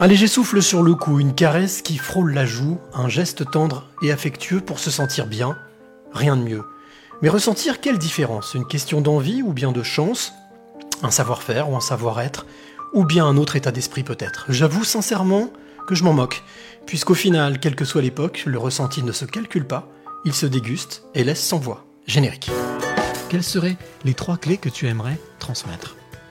Un léger souffle sur le cou, une caresse qui frôle la joue, un geste tendre et affectueux pour se sentir bien, rien de mieux. Mais ressentir quelle différence? Une question d'envie ou bien de chance? Un savoir-faire ou un savoir-être? Ou bien un autre état d'esprit peut-être? J'avoue sincèrement que je m'en moque, puisqu'au final, quelle que soit l'époque, le ressenti ne se calcule pas, il se déguste et laisse sans voix. Générique. Quelles seraient les trois clés que tu aimerais transmettre?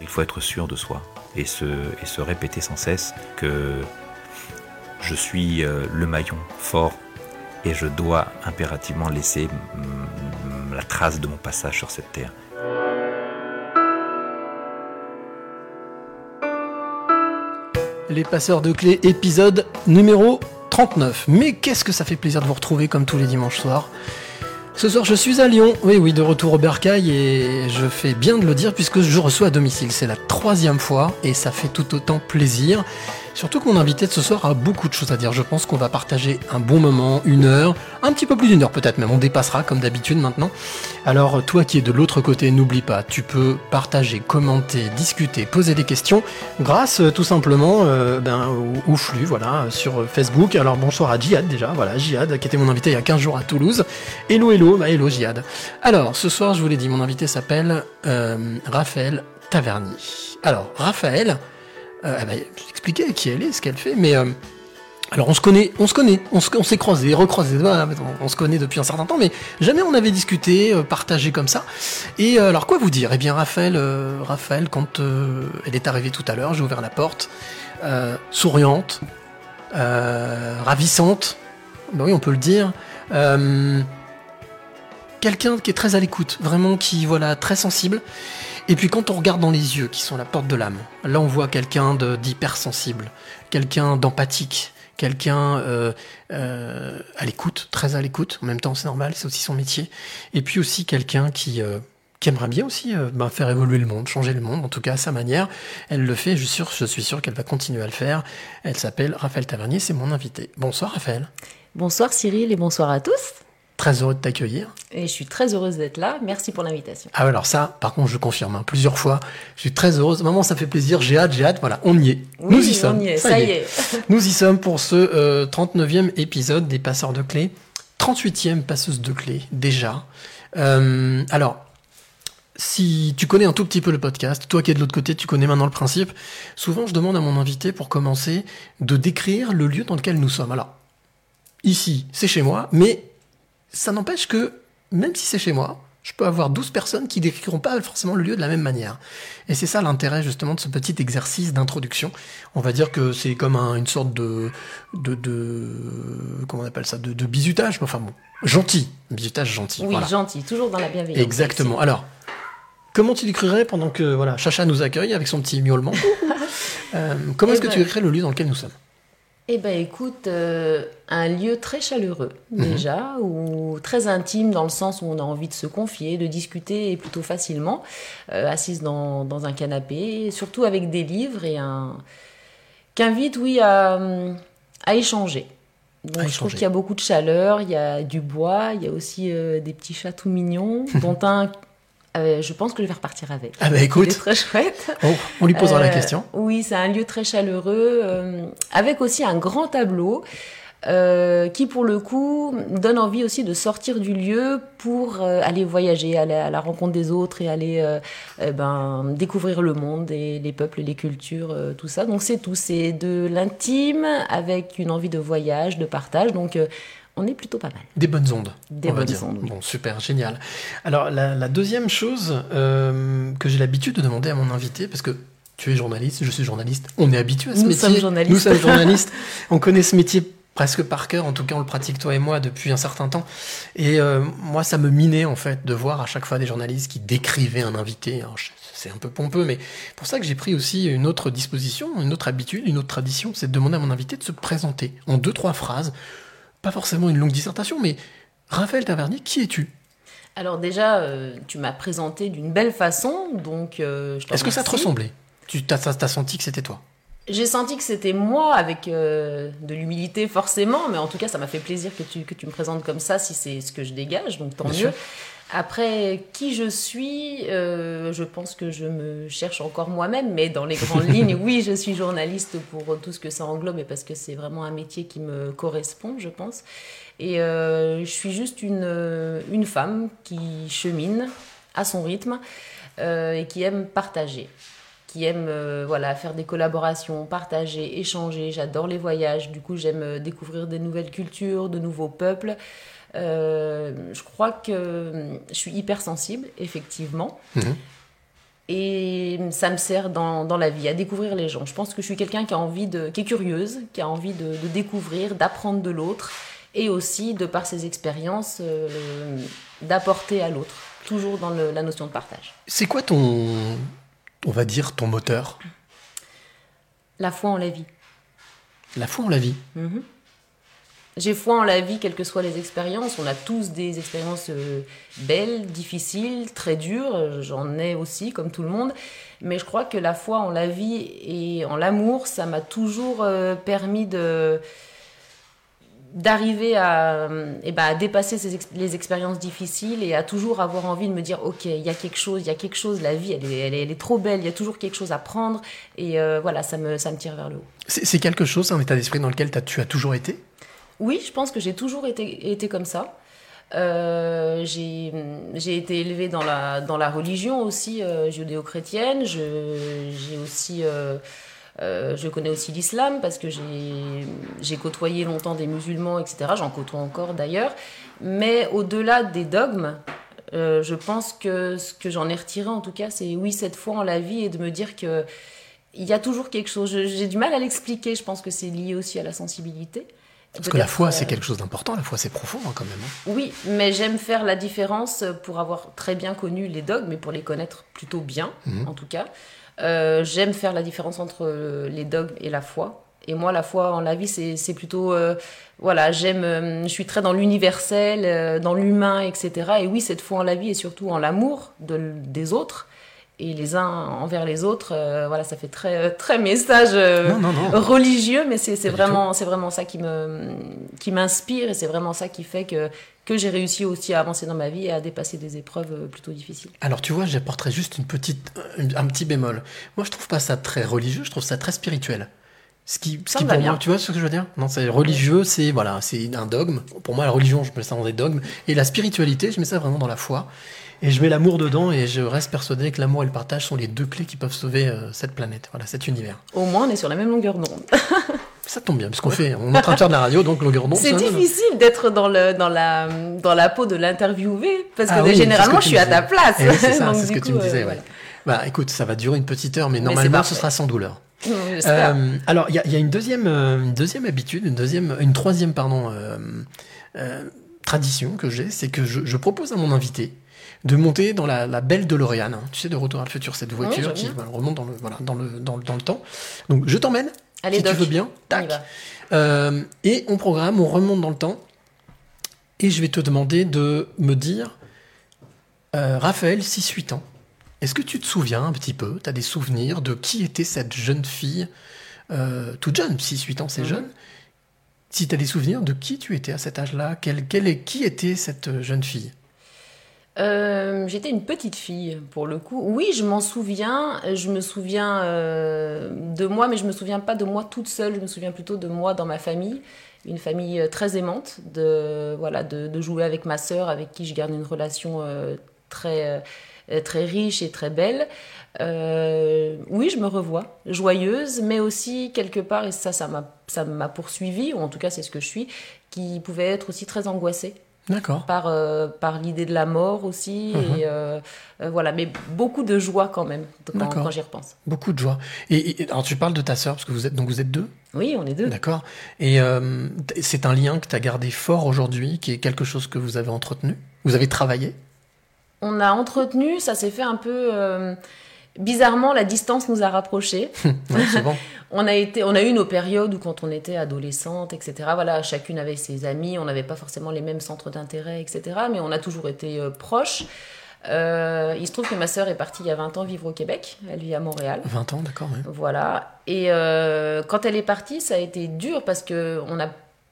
Il faut être sûr de soi et se, répéter sans cesse que je suis euh, le maillon fort et je dois impérativement laisser la trace de mon passage sur cette terre. Les passeurs de clés, épisode numéro 39. Mais qu'est-ce que ça fait plaisir de vous retrouver comme tous les dimanches soirs? Ce soir, je suis à Lyon. Oui, oui, de retour au Bercail et je fais bien de le dire puisque je reçois à domicile. C'est la troisième fois et ça fait tout autant plaisir. Surtout que mon invité de ce soir a beaucoup de choses à dire. Je pense qu'on va partager un bon moment, une heure, un petit peu plus d'une heure peut-être même. On dépassera comme d'habitude maintenant. Alors, toi qui es de l'autre côté, n'oublie pas, tu peux partager, commenter, discuter, poser des questions grâce euh, tout simplement euh, ben, au, flux, voilà, sur Facebook. Alors, bonsoir à Jihad déjà, voilà, Jihad qui était mon invité il y a 15 jours à Toulouse. Hello, hello, bah hello Jihad. Alors, ce soir, je vous l'ai dit, mon invité s'appelle euh, Raphaël Taverny. Alors, Raphaël, euh, elle va expliquer qui elle est, ce qu'elle fait, mais euh, alors on se connaît, on se connaît, on se- on s'est croisés, recroisés, on, se connaît depuis un certain temps, mais jamais on avait discuté, euh, partagé comme ça. Et euh, alors quoi vous dire? Eh bien Raphaël, Raphaël, quand elle est arrivée tout à l'heure, j'ai ouvert la porte, souriante, ravissante, ben oui on peut le dire. Quelqu'un qui est très à l'écoute, vraiment qui voilà très sensible. Et puis quand on regarde dans les yeux, qui sont la porte de l'âme, là on voit quelqu'un d'hypersensible, quelqu'un d'empathique, quelqu'un euh, euh, à l'écoute, très à l'écoute. En même temps, c'est normal, c'est aussi son métier. Et puis aussi quelqu'un qui euh, aimerait bien aussi ben, faire évoluer le monde, changer le monde, en tout cas à sa manière. Elle le fait, je suis sûr, je suis sûr qu'elle va continuer à le faire. Elle s'appelle Raphaël Tavernier, c'est mon invité. Bonsoir Raphaël, Bonsoir Cyril et bonsoir à tous. Très heureux de t'accueillir. Et je suis très heureuse d'être là. Merci pour l'invitation. Ah alors ça, par contre, je confirme, hein, plusieurs fois, je suis très heureuse. Maman, ça fait plaisir, j'ai hâte, j'ai hâte, voilà, on y est. Oui, Nous y on sommes. y est, ça y est. Nous y sommes pour ce euh, 39e épisode des passeurs de clés. 38e passeuse de clés, déjà. Euh, alors, si tu connais un tout petit peu le podcast, toi qui es de l'autre côté, tu connais maintenant le principe. Souvent, je demande à mon invité, pour commencer, de décrire le lieu dans lequel nous sommes. Alors, ici, c'est chez moi, mais ça n'empêche que, même si c'est chez moi, je peux avoir 12 personnes qui décriront pas forcément le lieu de la même manière. Et c'est ça l'intérêt justement de ce petit exercice d'introduction. On va dire que c'est comme un- une sorte de, de, de, comment on appelle ça, de, de bisutage, mais enfin bon, gentil, bisutage gentil. Oui, voilà. gentil, toujours dans la bienveillance. Exactement. Alors, comment tu décrirais pendant que voilà, Chacha nous accueille avec son petit miaulement euh, Comment Eh est-ce que ben- tu décrirais le lieu dans lequel nous sommes? Eh ben écoute, euh, un lieu très chaleureux déjà, ou très intime dans le sens où on a envie de se confier, de discuter plutôt facilement, euh, assise dans, dans un canapé, surtout avec des livres et un qu'invite oui à, à échanger. Donc je trouve qu'il y a beaucoup de chaleur, il y a du bois, il y a aussi euh, des petits chats tout mignons, dont un, euh, je pense que je vais repartir avec. Ah bah écoute, très chouette. on, on lui posera la Euh, question. Oui, c'est un lieu très chaleureux, euh, avec aussi un grand tableau. qui pour le coup donne envie aussi de sortir du lieu pour aller voyager, aller à la rencontre des autres et aller eh ben, découvrir le monde et les peuples, les cultures, tout ça. Donc c'est tout, c'est de l'intime avec une envie de voyage, de partage. Donc on est plutôt pas mal. Des bonnes ondes. Des on bonnes ondes, oui. Bon, super, génial. Alors, la, la deuxième chose euh, que j'ai l'habitude de demander à mon invité, parce que tu es journaliste, je suis journaliste, on est habitué à ce Nous métier. sommes journalistes. Nous sommes journalistes. on connaît ce métier presque par cœur, en tout cas on le pratique toi et moi depuis un certain temps. Et euh, moi ça me minait en fait de voir à chaque fois des journalistes qui décrivaient un invité. C'est un peu pompeux, mais pour ça que j'ai pris aussi une autre disposition, une autre habitude, une autre tradition, c'est de demander à mon invité de se présenter en deux, trois phrases pas forcément une longue dissertation, mais Raphaël Tavernier, qui es-tu? Alors déjà, euh, tu m'as présenté d'une belle façon, donc euh, je Est-ce que ça te ressemblait? Tu t'as, t'as- t'as senti que c'était toi? J'ai senti que c'était moi, avec euh, de l'humilité forcément, mais en tout cas, ça m'a fait plaisir que tu, que tu me présentes comme ça, si c'est ce que je dégage, donc tant Bien mieux. sûr. Après, qui je suis, euh, je pense que je me cherche encore moi-même, mais dans les grandes lignes, oui, je suis journaliste pour tout ce que ça englobe et parce que c'est vraiment un métier qui me correspond, je pense. Et euh, je suis juste une, euh, une femme qui chemine à son rythme euh, et qui aime partager qui aime euh, voilà faire des collaborations, partager, échanger. J'adore les voyages. Du coup, j'aime découvrir des nouvelles cultures, de nouveaux peuples. Euh, je crois que euh, je suis hypersensible, effectivement. Mhm. Et ça me sert dans, dans la vie, à découvrir les gens. Je pense que je suis quelqu'un qui a envie de, qui est curieuse, qui a envie de, de découvrir, d'apprendre de l'autre, et aussi, de par ses expériences, euh, d'apporter à l'autre. Toujours dans le- la notion de partage. C'est quoi ton, on va dire, ton moteur? La foi en la vie. La foi en la vie. Mhm. J'ai foi en la vie, quelles que soient les expériences. On a tous des expériences euh, belles, difficiles, très dures. J'en ai aussi, comme tout le monde. Mais je crois que la foi en la vie et en l'amour, ça m'a toujours euh, permis de d'arriver à, eh ben, à dépasser les expériences difficiles et à toujours avoir envie de me dire ok il y a quelque chose il y a quelque chose la vie elle est, trop belle il y a toujours quelque chose à prendre et euh, voilà ça me ça me tire vers le haut C'est, quelque chose, un état d'esprit dans lequel tu as toujours été? Oui, je pense que j'ai toujours été, comme ça. Euh, j'ai été élevée dans la, religion aussi euh, judéo-chrétienne. J'ai aussi, euh, euh, je connais aussi l'islam parce que j'ai côtoyé longtemps des musulmans, etc. J'en côtoie encore d'ailleurs. Mais au-delà des dogmes, je pense que ce que j'en ai retiré en tout cas, c'est oui, cette foi en la vie et de me dire que il y a toujours quelque chose. J'ai du mal à l'expliquer. Je pense que c'est lié aussi à la sensibilité. Parce que la foi, euh, c'est quelque chose d'important. La foi, c'est profond hein, quand même. hein. oui, mais j'aime faire la différence pour avoir très bien connu les dogmes, mais pour les connaître plutôt bien, Mhm. en tout cas. Euh, j'aime faire la différence entre euh, les dogmes et la foi. Et moi, la foi en la vie, c'est plutôt... euh, voilà, j'aime... euh, je suis très dans l'universel, euh, dans l'humain, etc. Et oui, cette foi en la vie et surtout en l'amour de- des autres. Et les uns envers les autres, euh, voilà, ça fait très, très message euh, Non, non, non. religieux, mais c'est vraiment, c'est vraiment ça qui me, qui m'inspire et c'est vraiment ça qui fait que, que j'ai réussi aussi à avancer dans ma vie et à dépasser des épreuves euh, plutôt difficiles. Alors tu vois, j'apporterais juste une petite, un, petit bémol. Moi, je trouve pas ça très religieux. Je trouve ça très spirituel. Ce qui, ce qui me va pour bien. moi, tu vois ce que je veux dire? Non, c'est religieux, c'est voilà, c'est un dogme. Pour moi, la religion, je mets ça dans des dogmes, et la spiritualité, je mets ça vraiment dans la foi. Et je mets l'amour dedans, et je reste persuadé que l'amour et le partage sont les deux clés qui peuvent sauver euh, cette planète, voilà, cet univers. Au moins, on est sur la même longueur d'onde. Ça tombe bien, parce qu'on fait, on est en train de faire de la radio, donc longueur d'onde. c'est difficile d'être dans, le, dans, la, dans la peau de l'interviewé parce que Ah oui, généralement, je que suis à ta place. Eh oui, c'est ça, c'est ce que tu me disais, euh, ouais. Bah écoute, ça va durer une petite heure, mais normalement, ce sera sans douleur. Euh, alors, il y, a- il y a une deuxième, euh, une deuxième habitude, une deuxième, une troisième, pardon, euh, tradition que j'ai, c'est que je, je propose à mon invité de monter dans la, la belle DeLorean, hein, tu sais, de Retour à le futur, cette voiture j'aime qui voilà, remonte dans le, voilà, dans, le, dans, le, dans le temps. Donc, je t'emmène, Allez, si Doc, tu veux bien. Tac. Euh, et on programme, on remonte dans le temps. Et je vais te demander de me dire, euh, Raphaël, 6-8 ans, est-ce que tu te souviens un petit peu, tu as des souvenirs de qui était cette jeune fille, euh, toute jeune, 6-8 ans c'est Mhm. jeune, si tu as des souvenirs de qui tu étais à cet âge-là, quelle, quelle est, qui était cette jeune fille? Euh, J'étais une petite fille, pour le coup. Oui, je m'en souviens. Je me souviens euh, de moi, mais je me souviens pas de moi toute seule. Je me souviens plutôt de moi dans ma famille. Une famille euh, très aimante, de, voilà, de, de jouer avec ma sœur, avec qui je garde une relation très, très riche et très belle. Oui, je me revois, joyeuse, mais aussi quelque part, et ça, ça m'a ça m'a poursuivi, ou en tout cas c'est ce que je suis, qui pouvait être aussi très angoissée D'accord. par, euh, par l'idée de la mort aussi. Mhm. Et euh, euh, voilà, mais beaucoup de joie quand même quand, j'y repense. Beaucoup de joie. Et, et- alors tu parles de ta sœur, parce que vous êtes, donc vous êtes deux? Oui, on est deux. D'accord. Et c'est un lien que tu as gardé fort aujourd'hui, qui est quelque chose que vous avez entretenu? Vous avez travaillé? On a entretenu, ça s'est fait un peu. Bizarrement, la distance nous a rapprochés. Ouais. On a, été, on a eu nos périodes où quand on était adolescente, etc., voilà, chacune avait ses amis, on n'avait pas forcément les mêmes centres d'intérêt, etc., mais on a toujours été euh, proches. Euh, il se trouve que ma sœur est partie il y a 20 ans vivre au Québec, elle vit à Montréal. 20 ans, d'accord. Voilà. Et euh, quand elle est partie, ça a été dur parce que on a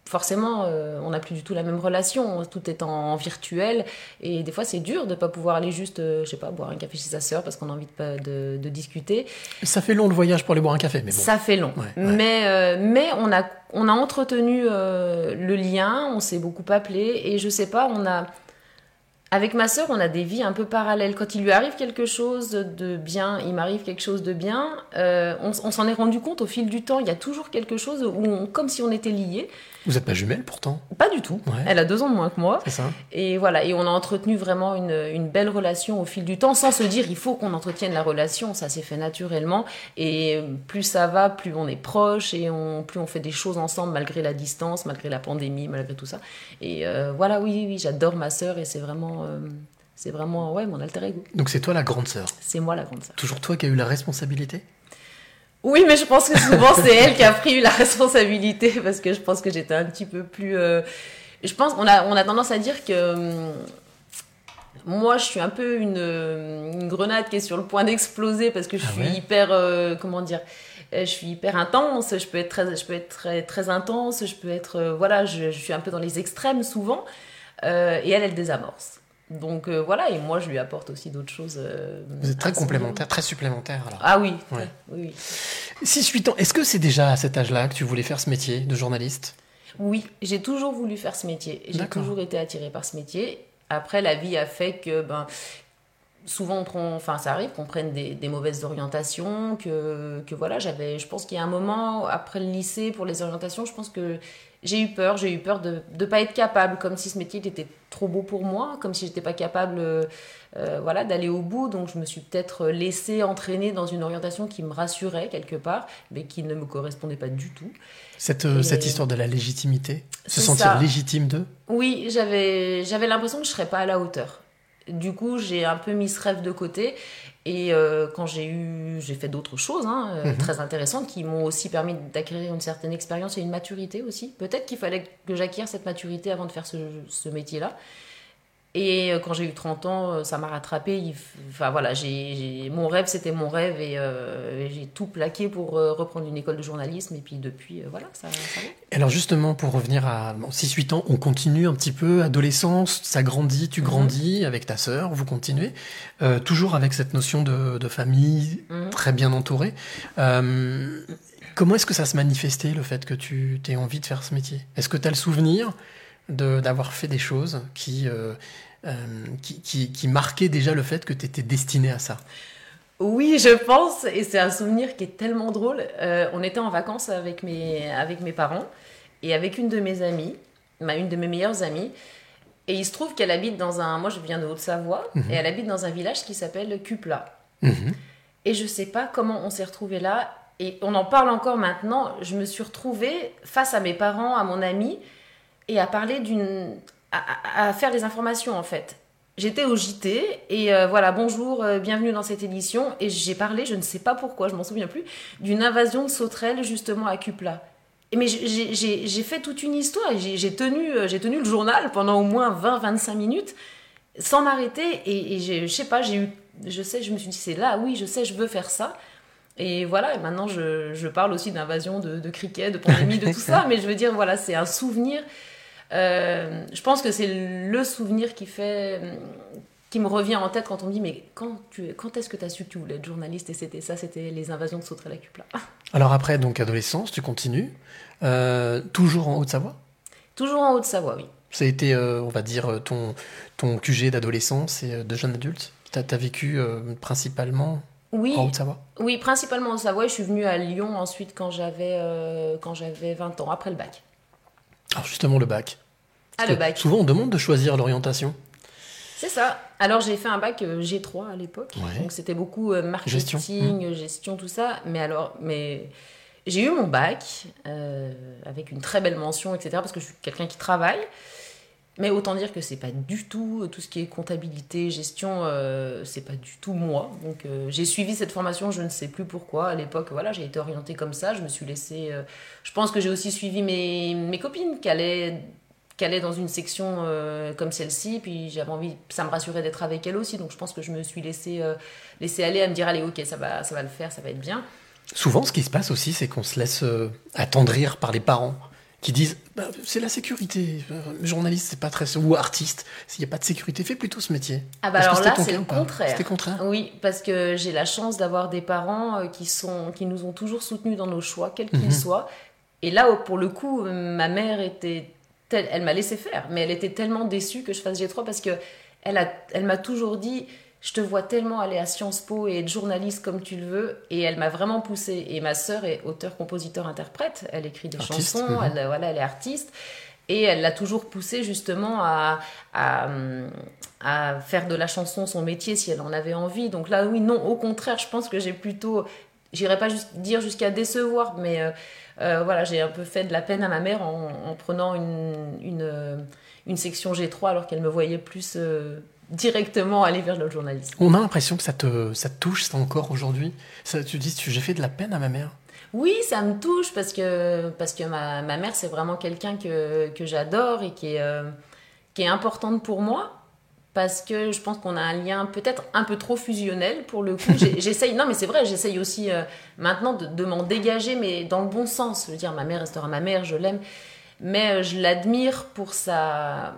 forcément, euh, on n'a plus du tout la même relation. Tout est en, en virtuel. Et des fois, c'est dur de ne pas pouvoir aller juste, euh, je sais pas, boire un café chez sa sœur parce qu'on a envie de, pas- de, de discuter. Ça fait long le voyage pour aller boire un café, mais bon. Ça fait long. Ouais, ouais. Mais, euh, mais on, a, on a entretenu le lien, on s'est beaucoup appelé. Et je sais pas, on a. Avec ma sœur, on a des vies un peu parallèles. Quand il lui arrive quelque chose de bien, il m'arrive quelque chose de bien, on, on s'en est rendu compte au fil du temps. Il y a toujours quelque chose où, on- comme si on était liés. Vous n'êtes pas jumelles pourtant, Pas du tout. Ouais. Elle a deux ans de moins que moi. c'est ça Et voilà, et on a entretenu vraiment une, une belle relation au fil du temps, sans se dire il faut qu'on entretienne la relation, ça s'est fait naturellement. Et plus ça va, plus on est proche et on, plus on fait des choses ensemble malgré la distance, malgré la pandémie, malgré tout ça. Et euh, voilà, oui, oui, j'adore ma sœur et c'est vraiment, euh, c'est vraiment ouais, mon alter ego. Donc c'est toi la grande sœur. C'est moi la grande sœur. Toujours toi qui as eu la responsabilité? Oui, mais je pense que souvent c'est elle qui a pris la responsabilité parce que je pense que j'étais un petit peu plus. euh, Je pense qu'on a, on a tendance à dire que hum, moi je suis un peu une, une grenade qui est sur le point d'exploser parce que je Ah suis ouais hyper. euh, comment dire euh, je suis hyper intense, je peux être très, je peux être très, très intense, je peux être. voilà, je, je suis un peu dans les extrêmes souvent. Et elle, elle désamorce. Donc euh, voilà, et moi je lui apporte aussi d'autres choses. euh, Vous êtes très complémentaires, très supplémentaires alors. Ah oui, Ouais. oui, oui. 6-8 ans, est-ce que c'est déjà à cet âge-là que tu voulais faire ce métier de journaliste? Oui, j'ai toujours voulu faire ce métier. J'ai toujours été attirée par ce métier. Après, la vie a fait que ben, souvent, on prend, enfin, ça arrive qu'on prenne des, des mauvaises orientations, que, que voilà, j'avais, je pense qu'il y a un moment, après le lycée, pour les orientations, je pense que j'ai eu peur, j'ai eu peur de ne pas être capable, comme si ce métier était trop beau pour moi, comme si j'étais pas capable euh, euh, voilà, d'aller au bout. Donc je me suis peut-être laissée entraîner dans une orientation qui me rassurait quelque part, mais qui ne me correspondait pas du tout. cette, euh, Et- cette histoire de la légitimité Se sentir ça. légitime d'eux? Oui, j'avais j'avais l'impression que je serais pas à la hauteur. Du coup, j'ai un peu mis ce rêve de côté. Et euh, quand j'ai eu, j'ai fait d'autres choses hein, euh, Mhm. très intéressantes qui m'ont aussi permis d'acquérir une certaine expérience et une maturité aussi. Peut-être qu'il fallait que j'acquière cette maturité avant de faire ce, ce métier-là. Et euh, quand j'ai eu 30 ans, euh, ça m'a rattrapé. Enfin voilà, j'ai, mon rêve c'était mon rêve et, euh, j'ai tout plaqué pour euh, reprendre une école de journalisme. Et puis depuis, euh, voilà, ça, ça va. Alors justement, pour revenir à bon, 6-8 ans, on continue un petit peu, adolescence, ça grandit, tu Mhm. grandis avec ta sœur, vous continuez, toujours avec cette notion de, de famille Mhm. très bien entourée. Comment est-ce que ça se manifestait, le fait que tu aies envie de faire ce métier? Est-ce que tu as le souvenir d'avoir fait des choses qui, euh, qui, qui, qui marquaient déjà le fait que tu étais destiné à ça Oui, je pense, et c'est un souvenir qui est tellement drôle. Euh, on était en vacances avec mes, avec mes parents et avec une de mes amies, une de mes meilleures amies. Et il se trouve qu'elle habite dans un. Moi, je viens de Haute-Savoie, Mhm. et elle habite dans un village qui s'appelle Cupla. Mhm. Et je sais pas comment on s'est retrouvés là. Et on en parle encore maintenant. Je me suis retrouvée face à mes parents, à mon ami, et à parler d'une. À, faire les informations en fait. J'étais au JT et euh, voilà, bonjour, euh, bienvenue dans cette édition. Et j'ai parlé, je ne sais pas pourquoi, je m'en souviens plus, d'une invasion de sauterelles justement à Cupla. Et mais j'ai- fait toute une histoire. et J'ai tenu, euh, tenu le journal pendant au moins 20-25 minutes sans m'arrêter. Et, et je sais pas, j'ai eu, je sais, je me suis dit c'est là, oui, je sais, je veux faire ça. Et voilà, et maintenant je, je parle aussi d'invasion de, de cricket, de pandémie, de tout ça. Mais je veux dire, voilà, c'est un souvenir. Euh, je pense que c'est le souvenir qui fait qui me revient en tête quand on me dit mais quand tu quand est-ce que tu as su que tu voulais être journaliste? Et c'était ça c'était les invasions de sauterelles à Cupla. Alors après, donc adolescence, tu continues, euh, toujours en Haute-Savoie? Toujours en Haute-Savoie oui. Ça a été, euh, on va dire, euh, ton, ton QG d'adolescence et euh, de jeune adulte? T'as as vécu euh, principalement oui. en Haute-Savoie? Oui principalement en Savoie je suis venue à Lyon ensuite quand j'avais euh, quand j'avais 20 ans après le bac Alors justement, le bac. ah Parce le bac Souvent, on demande de choisir l'orientation. C'est ça. Alors j'ai fait un bac euh, G3 à l'époque, Ouais. donc c'était beaucoup euh, Gestion. marketing, gestion. tout ça. Mais alors, mais j'ai eu mon bac euh, avec une très belle mention, etc. Parce que je suis quelqu'un qui travaille. Mais autant dire que c'est pas du tout tout ce qui est comptabilité, gestion, euh, c'est pas du tout moi. Donc euh, j'ai suivi cette formation, je ne sais plus pourquoi. À l'époque, voilà, j'ai été orientée comme ça. Je me suis laissée. euh, je pense que j'ai aussi suivi mes, mes copines qui allaient, qui allaient dans une section euh, comme celle-ci. Puis j'avais envie, ça me rassurait d'être avec elles aussi. Donc je pense que je me suis laissée, euh, laissée aller à me dire allez, ok, ça va, ça va le faire, ça va être bien. Souvent, ce qui se passe aussi, c'est qu'on se laisse euh, attendrir par les parents qui disent Bah, c'est la sécurité. Euh, journaliste, c'est pas très ou artiste. S'il n'y a pas de sécurité, fais plutôt ce métier. Ah bah alors là, c'est le contraire. C'était contraire. Oui, parce que j'ai la chance d'avoir des parents euh, qui, sont, qui nous ont toujours soutenus dans nos choix, quels qu'ils Mhm. soient. Et là, pour le coup, ma mère était. telle- elle m'a laissé faire, mais elle était tellement déçue que je fasse G3 parce que elle, a, elle m'a toujours dit Je te vois tellement aller à Sciences Po et être journaliste comme tu le veux. Et elle m'a vraiment poussée. Et ma sœur est auteur, compositeur, interprète. Elle écrit des Artiste, chansons, elle, voilà, elle est artiste. Et elle l'a toujours poussée justement à, à, à faire de la chanson son métier si elle en avait envie. Donc là, oui, non, au contraire, je pense que j'ai plutôt, j'irais pas juste dire jusqu'à décevoir, mais euh, euh, voilà, j'ai un peu fait de la peine à ma mère en, en prenant une, une, une section G3 alors qu'elle me voyait plus euh, directement aller vers le journalisme. On a l'impression que ça te, ça te touche, ça encore aujourd'hui. Ça, tu dis, tu- j'ai fait de la peine à ma mère. Oui, ça me touche parce que, parce que ma, ma mère, c'est vraiment quelqu'un que, que j'adore et qui est, euh, qui est importante pour moi. Parce que je pense qu'on a un lien peut-être un peu trop fusionnel pour le coup. J'essaye, non mais c'est vrai, j'essaye aussi euh, maintenant de, de m'en dégager, mais dans le bon sens. Je veux dire, ma mère restera ma mère, je l'aime. Mais euh, je l'admire pour sa,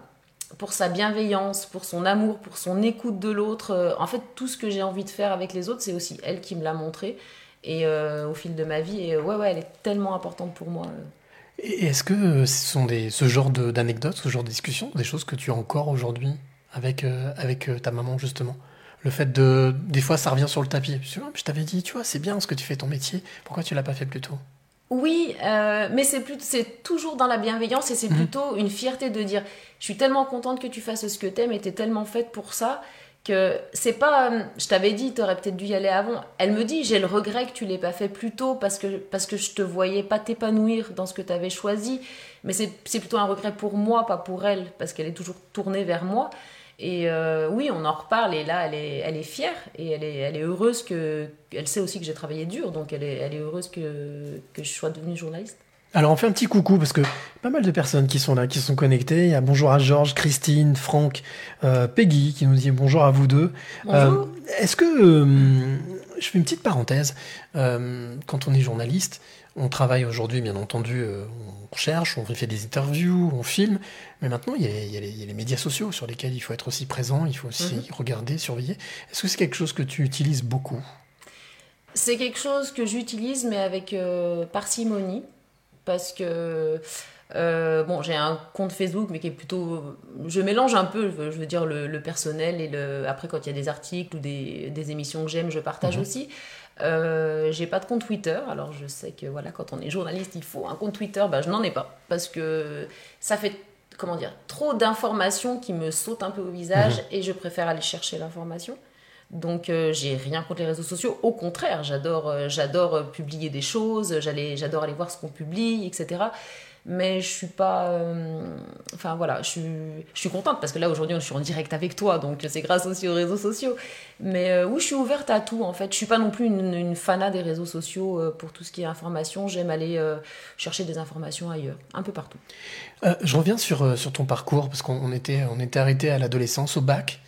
pour sa bienveillance, pour son amour, pour son écoute de l'autre. Euh, En fait, tout ce que j'ai envie de faire avec les autres, c'est aussi elle qui me l'a montré. Et euh, au fil de ma vie, et euh, ouais, ouais, elle est tellement importante pour moi. Et est-ce que ce sont des, ce genre d'anecdotes, ce genre de discussions, des choses que tu as encore aujourd'hui avec, avec ta maman, justement? Le fait de. Des fois, ça revient sur le tapis. Je t'avais dit, tu vois, c'est bien ce que tu fais ton métier. Pourquoi tu l'as pas fait plus tôt? Oui, euh, mais c'est plus, c'est toujours dans la bienveillance et c'est Mhm. plutôt une fierté de dire, je suis tellement contente que tu fasses ce que t'aimes et t'es tellement faite pour ça que c'est pas, euh, je t'avais dit, t'aurais peut-être dû y aller avant. Elle me dit, j'ai le regret que tu l'aies pas fait plus tôt parce que parce que je te voyais pas t'épanouir dans ce que t'avais choisi. Mais c'est c'est plutôt un regret pour moi, pas pour elle, parce qu'elle est toujours tournée vers moi. Et euh, oui, on en reparle et là, elle est, elle est fière et elle est, elle est heureuse que. Elle sait aussi que j'ai travaillé dur, donc elle est, elle est heureuse que, que je sois devenue journaliste. Alors on fait un petit coucou parce que pas mal de personnes qui sont là, qui sont connectées. Il y a bonjour à Georges, Christine, Franck, euh, Peggy qui nous dit bonjour à vous deux. Bonjour. Euh, Est-ce que euh, je fais une petite parenthèse Quand on est journaliste, on travaille aujourd'hui, bien entendu, euh, on cherche, on fait des interviews, on filme, mais maintenant il y, a, il y a les, il y a les médias sociaux sur lesquels il faut être aussi présent, il faut aussi Mhm. regarder, surveiller. Est-ce que c'est quelque chose que tu utilises beaucoup? C'est quelque chose que j'utilise, mais avec euh, parcimonie, parce que euh, bon, j'ai un compte Facebook, mais qui est plutôt, je mélange un peu, je veux dire le, le personnel et le. Après, quand il y a des articles ou des, des émissions que j'aime, je partage Mhm. aussi. Euh, j'ai pas de compte Twitter, alors je sais que voilà, quand on est journaliste, il faut un compte Twitter. Bah, je n'en ai pas parce que ça fait comment dire trop d'informations qui me sautent un peu au visage et je préfère aller chercher l'information. Donc euh, j'ai rien contre les réseaux sociaux, au contraire, j'adore euh, j'adore publier des choses, j'allais j'adore aller voir ce qu'on publie, etc. Mais je suis pas euh, enfin voilà, je suis je suis contente parce que là aujourd'hui je suis en direct avec toi, donc c'est grâce aussi aux réseaux sociaux. Mais euh, oui, je suis ouverte à tout en fait. Je suis pas non plus une, une fana des réseaux sociaux euh, pour tout ce qui est information. J'aime aller euh, chercher des informations ailleurs, un peu partout. Je reviens sur, sur ton parcours, parce qu'on on était, on était arrêté à l'adolescence, au bac.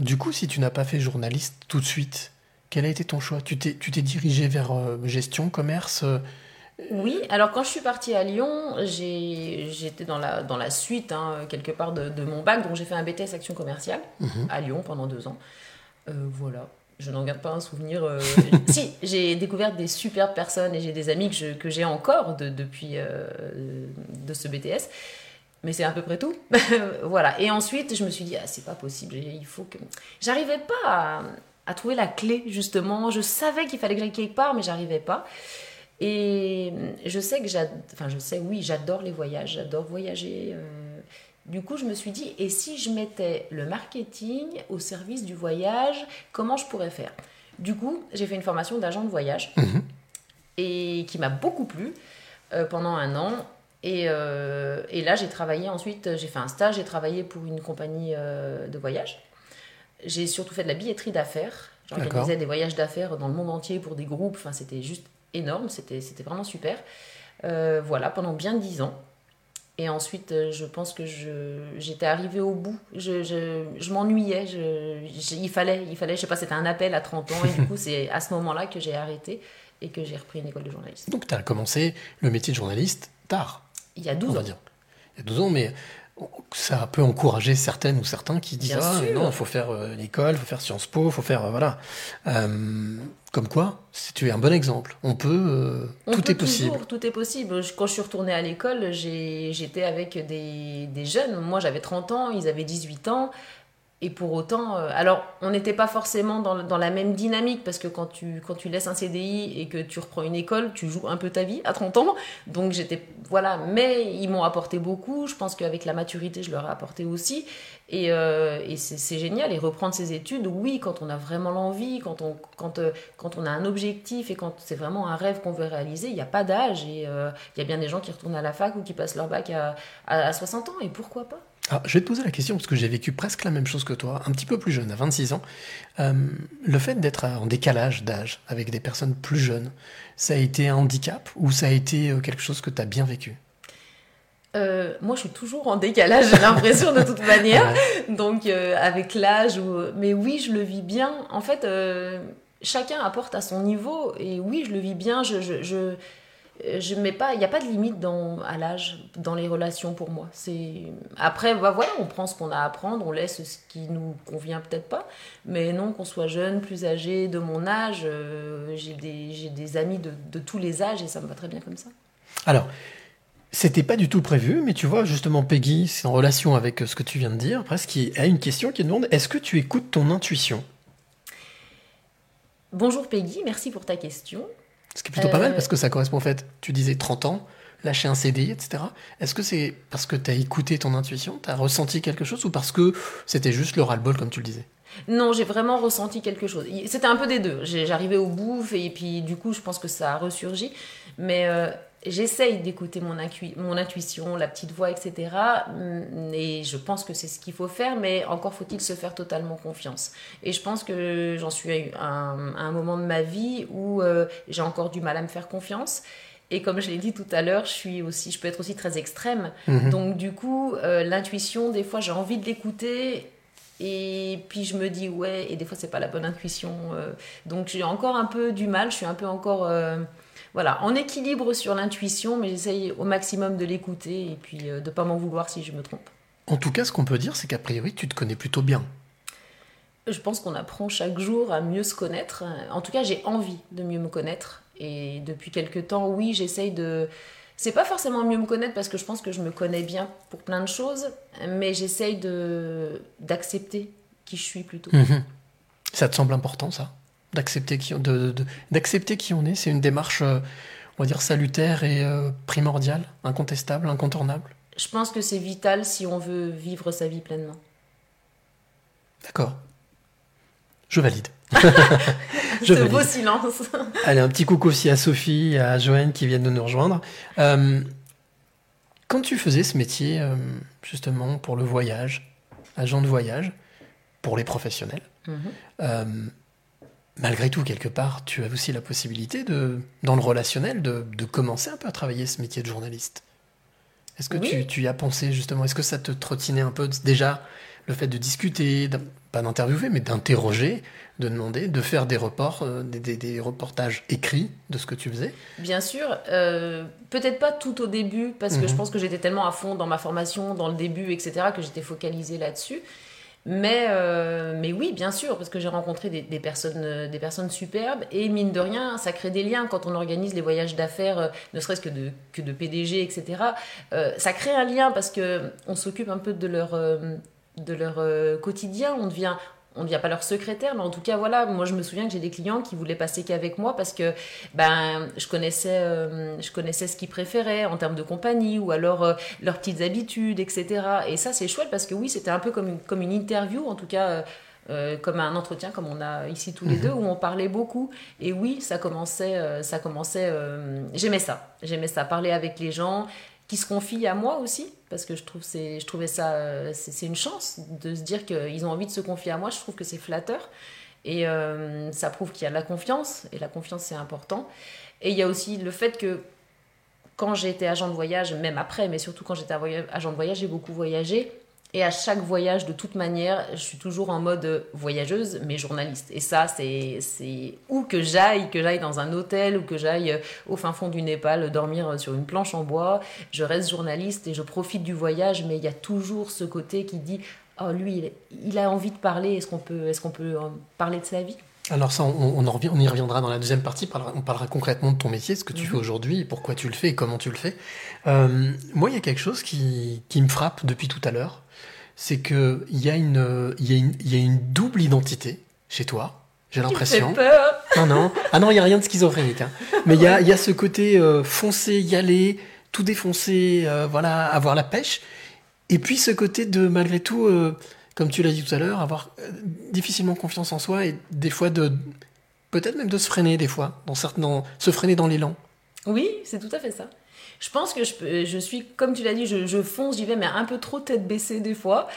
Du coup, si tu n'as pas fait journaliste tout de suite, quel a été ton choix? Tu t'es dirigé vers gestion, commerce Oui, alors quand je suis partie à Lyon, j'étais dans la, dans la suite, hein, quelque part, de, de mon bac. Donc j'ai fait un BTS Action Commerciale Mhm. à Lyon pendant deux ans. Euh, voilà. Je n'en garde pas un souvenir. euh, si, j'ai découvert des superbes personnes et j'ai des amis que j'ai encore de, depuis euh, de ce BTS. Mais c'est à peu près tout. voilà. Et ensuite, je me suis dit, ah, c'est pas possible. Il faut que. J'arrivais pas à, à trouver la clé, justement. Je savais qu'il fallait que j'aille quelque part, mais j'arrivais pas. Et je sais que j'adore. Enfin, je sais, oui, j'adore les voyages. J'adore voyager. euh. Du coup, je me suis dit, et si je mettais le marketing au service du voyage, comment je pourrais faire? Du coup, j'ai fait une formation d'agent de voyage Mhm. et qui m'a beaucoup plu euh, pendant un an. Et, euh, et là, j'ai travaillé ensuite, j'ai fait un stage, j'ai travaillé pour une compagnie de voyage. J'ai surtout fait de la billetterie d'affaires. J'organisais des voyages d'affaires dans le monde entier pour des groupes. Enfin, c'était juste énorme, c'était vraiment super. Euh, voilà, pendant bien dix ans. Et ensuite, euh, je pense que j'étais arrivée au bout. Je, je, je m'ennuyais. Il fallait, il fallait, je sais pas, c'était un appel à 30 ans. Et du coup, c'est à ce moment-là que j'ai arrêté et que j'ai repris une école de journaliste. Donc, tu as commencé le métier de journaliste tard, Il y a on 12 va ans. dire. Il y a 12 ans, mais ça peut encourager certaines ou certains qui disent Bien Ah, sûr. non, il faut faire euh, l'école, il faut faire Sciences Po, il faut faire. euh, voilà. Euh, comme quoi, si tu es un bon exemple, on peut. On tout peut est possible. toujours, tout est possible. Quand je suis retournée à l'école, j'étais avec des, des jeunes. Moi, j'avais 30 ans, ils avaient 18 ans. Et pour autant, euh, alors, on n'était pas forcément dans, dans la même dynamique parce que quand tu, quand tu laisses un CDI et que tu reprends une école, tu joues un peu ta vie à 30 ans. Donc, j'étais. Voilà. Mais ils m'ont apporté beaucoup. Je pense qu'avec la maturité, je leur ai apporté aussi. Et, euh, et c'est génial. Et reprendre ses études, oui, quand on a vraiment l'envie, quand on, quand, euh, quand on a un objectif et quand c'est vraiment un rêve qu'on veut réaliser, il n'y a pas d'âge. Et il y a bien des gens qui retournent à la fac ou qui passent leur bac à, à, à 60 ans. Et pourquoi pas? Alors, je vais te poser la question parce que j'ai vécu presque la même chose que toi, un petit peu plus jeune, à 26 ans. Euh, le fait d'être en décalage d'âge avec des personnes plus jeunes, ça a été un handicap ou ça a été euh, quelque chose que tu as bien vécu? Euh, moi, je suis toujours en décalage, j'ai l'impression de toute manière. Ouais. Donc, euh, avec l'âge, ou... mais oui, je le vis bien. En fait, chacun apporte à son niveau. Et oui, je le vis bien. Je, je, je, je mets pas, il n'y a pas de limite dans, à l'âge dans les relations pour moi. C'est après, bah voilà, on prend ce qu'on a à prendre, on laisse ce qui nous convient peut-être pas. Mais non, qu'on soit jeune, plus âgé, de mon âge, euh, j'ai des, amis de, de tous les âges et ça me va très bien comme ça. Alors, c'était pas du tout prévu, mais tu vois, justement, Peggy, c'est en relation avec euh, ce que tu viens de dire, presque, qui a une question qui demande est-ce que tu écoutes ton intuition? Bonjour Peggy, merci pour ta question. Ce qui est plutôt pas Euh, mal parce que ça correspond en fait, tu disais 30 ans, lâcher un CDI, etc. Est-ce que c'est parce que tu as écouté ton intuition, tu as ressenti quelque chose ou parce que c'était juste le ras-le-bol comme tu le disais? Non, j'ai vraiment ressenti quelque chose. C'était un peu des deux. J'arrivais au bout et puis du coup, je pense que ça a ressurgi. Mais euh, j'essaye d'écouter mon, mon intuition, la petite voix, etc. Mm, Et je pense que c'est ce qu'il faut faire, mais encore faut-il se faire totalement confiance. Et je pense que j'en suis à un, à un moment de ma vie où euh, j'ai encore du mal à me faire confiance. Et comme je l'ai dit tout à l'heure, je suis aussi, je peux être aussi très extrême. Mhm. Donc du coup, euh, l'intuition, des fois, j'ai envie de l'écouter. Et puis je me dis ouais, et des fois c'est pas la bonne intuition. euh, donc j'ai encore un peu du mal, je suis un peu encore voilà, en équilibre sur l'intuition, mais j'essaye au maximum de l'écouter et puis euh, de pas m'en vouloir si je me trompe. En tout cas, ce qu'on peut dire, c'est qu'a priori, tu te connais plutôt bien. Je pense qu'on apprend chaque jour à mieux se connaître. En tout cas, j'ai envie de mieux me connaître. Et depuis quelques temps, oui, j'essaye de. C'est pas forcément mieux me connaître parce que je pense que je me connais bien pour plein de choses, mais j'essaye de d'accepter qui je suis plutôt. Mhm. Ça te semble important, ça? D'accepter qui, de, d'accepter qui on est C'est une démarche, euh, on va dire, salutaire et euh, primordiale, incontestable, incontournable Je pense que c'est vital si on veut vivre sa vie pleinement. D'accord. Je valide. Je Ce beau silence. Allez, un petit coucou aussi à Sophie et à Joanne qui viennent de nous rejoindre. Euh, quand tu faisais ce métier, euh, justement, pour le voyage, agent de voyage, pour les professionnels, Mhm. euh, malgré tout, quelque part, tu as aussi la possibilité, de, dans le relationnel, de, de commencer un peu à travailler ce métier de journaliste. Est-ce que Oui. tu, tu y as pensé, justement? Est-ce que ça te trottinait un peu déjà le fait de discuter, pas d'interviewer, mais d'interroger, de demander, de faire des reports, euh, des, des- des reportages écrits de ce que tu faisais? Bien sûr, euh, peut-être pas tout au début, parce que Mhm. je pense que j'étais tellement à fond dans ma formation, dans le début, etc., que j'étais focalisée là-dessus. Mais, euh, mais oui, bien sûr, parce que j'ai rencontré des, personnes, euh, des personnes superbes, et mine de rien, ça crée des liens quand on organise les voyages d'affaires, euh, ne serait-ce que de, que de PDG, etc. Ça crée un lien parce que on s'occupe un peu de leur, de leur quotidien, on devient, on ne devient pas leur secrétaire, mais en tout cas, voilà, moi je me souviens que j'ai des clients qui voulaient passer qu'avec moi parce que ben, je, connaissais, euh, je connaissais ce qu'ils préféraient en termes de compagnie ou alors euh, leurs petites habitudes, etc. Et ça, c'est chouette parce que oui, c'était un peu comme une, comme une interview, en tout cas. euh, comme un entretien comme on a ici tous les Mhm. deux où on parlait beaucoup et oui ça commençait ça commençait j'aimais ça j'aimais ça parler avec les gens qui se confient à moi aussi, parce que je, trouve je trouvais ça, euh, c'est, une chance de se dire qu'ils ont envie de se confier à moi. Je trouve que c'est flatteur. Et euh, ça prouve qu'il y a de la confiance, et la confiance c'est important. Et il y a aussi le fait que quand été agent de voyage, même après, mais surtout quand j'étais agent de voyage, j'ai beaucoup voyagé. Et à chaque voyage, de toute manière, je suis toujours en mode voyageuse, mais journaliste. Et ça, c'est où que j'aille, que j'aille dans un hôtel ou que j'aille au fin fond du Népal dormir sur une planche en bois, je reste journaliste et je profite du voyage, mais il y a toujours ce côté qui dit Oh, lui, il, a envie de parler, est-ce qu'on peut, est qu'on peut euh, parler de sa vie? Alors ça, on, on en revient- on y reviendra dans la deuxième partie. On parlera, on parlera concrètement de ton métier, ce que tu Mhm. fais aujourd'hui, pourquoi tu le fais et comment tu le fais. Euh, moi, il y a quelque chose qui, qui me frappe depuis tout à l'heure, c'est que il y a une, il y a une, y a une double identité chez toi. J'ai l'impression. Non, non. Ah non, il n'y a rien de schizophrénique. hein. Mais il y a, y a ce côté euh, foncer, y aller, tout défoncer, euh, voilà, avoir la pêche. Et puis ce côté de, malgré tout, euh, comme tu l'as dit tout à l'heure, avoir difficilement confiance en soi et des fois de. Peut-être même de se freiner, des fois, dans certains, dans- se freiner dans l'élan. Oui, c'est tout à fait ça. Je pense que je, je suis, comme tu l'as dit, je, je fonce, j'y vais, mais un peu trop tête baissée des fois.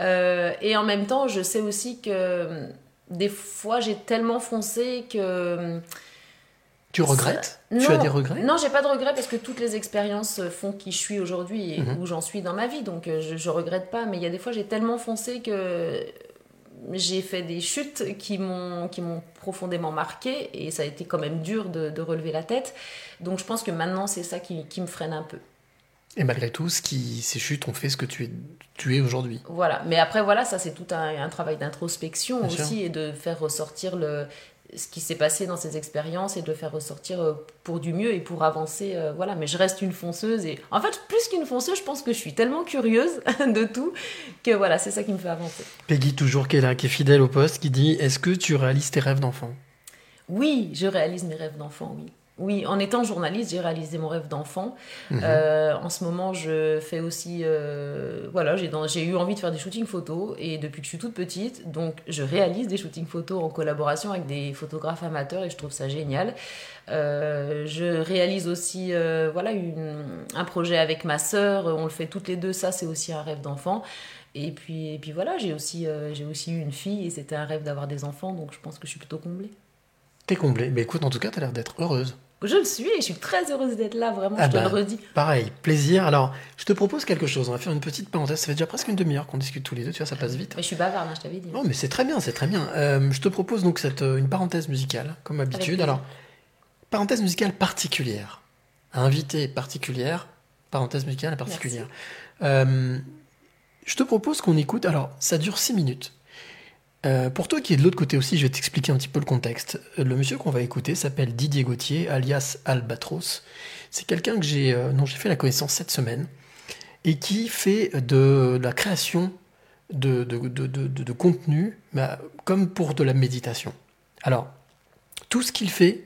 Euh, et en même temps, je sais aussi que euh, des fois, j'ai tellement foncé que... euh, Tu Ça- regrettes? Tu Non, as des regrets? Non, j'ai pas de regrets parce que toutes les expériences font qui je suis aujourd'hui et Mhm. où j'en suis dans ma vie. Donc euh, je, je regrette pas. Mais il y a des fois, j'ai tellement foncé que j'ai fait des chutes qui m'ont qui m'ont profondément marqué et ça a été quand même dur de, de relever la tête. Donc je pense que maintenant, c'est ça qui, qui me freine un peu. Et malgré tout, ce qui, ces chutes ont fait ce que tu es, tu es aujourd'hui. Voilà. Mais après, voilà, ça c'est tout un, un travail d'introspection aussi sûr. et de faire ressortir le ce qui s'est passé dans ces expériences et de le faire ressortir euh, pour du mieux et pour avancer euh, voilà. Mais je reste une fonceuse et en fait plus qu'une fonceuse je pense que je suis tellement curieuse de tout que voilà c'est ça qui me fait avancer. Peggy, toujours, qui est là, qui est fidèle au poste, qui dit Est-ce que tu réalises tes rêves d'enfant? Oui je réalise mes rêves d'enfant oui oui en étant journaliste j'ai réalisé mon rêve d'enfant Mhm. Euh, en ce moment, je fais aussi. euh, voilà, j'ai eu envie de faire des shootings photos et depuis que je suis toute petite, donc je réalise des shootings photos en collaboration avec des photographes amateurs et je trouve ça génial. Euh, je réalise aussi voilà, une- un projet avec ma sœur, on le fait toutes les deux, ça c'est aussi un rêve d'enfant. Et puis, et puis voilà, j'ai aussi, j'ai aussi eu une fille et c'était un rêve d'avoir des enfants, donc je pense que je suis plutôt comblée. T'es comblée. Mais écoute, en tout cas, t'as l'air d'être heureuse. Je le suis et je suis très heureuse d'être là, vraiment, Ah je te bah. le redis. Pareil, plaisir. Alors, je te propose quelque chose. On va faire une petite parenthèse. Ça fait déjà presque une demi-heure qu'on discute tous les deux. Tu vois, ça passe vite. Mais je suis bavarde, hein, je t'avais dit. Non, mais c'est très bien, c'est très bien. Euh, je te propose donc cette, euh, une parenthèse musicale, comme habitude. Alors, parenthèse musicale particulière. Invitée particulière, parenthèse musicale particulière. Euh, je te propose qu'on écoute. Alors, ça dure 6 minutes. Euh, pour toi qui es de l'autre côté aussi, je vais t'expliquer un petit peu le contexte. Le monsieur qu'on va écouter s'appelle Didier Gauthier, alias Albatros. C'est quelqu'un que j'ai, euh, dont j'ai fait la connaissance cette semaine et qui fait de la création de, de- de contenu bah, comme pour de la méditation. Alors, tout ce qu'il fait,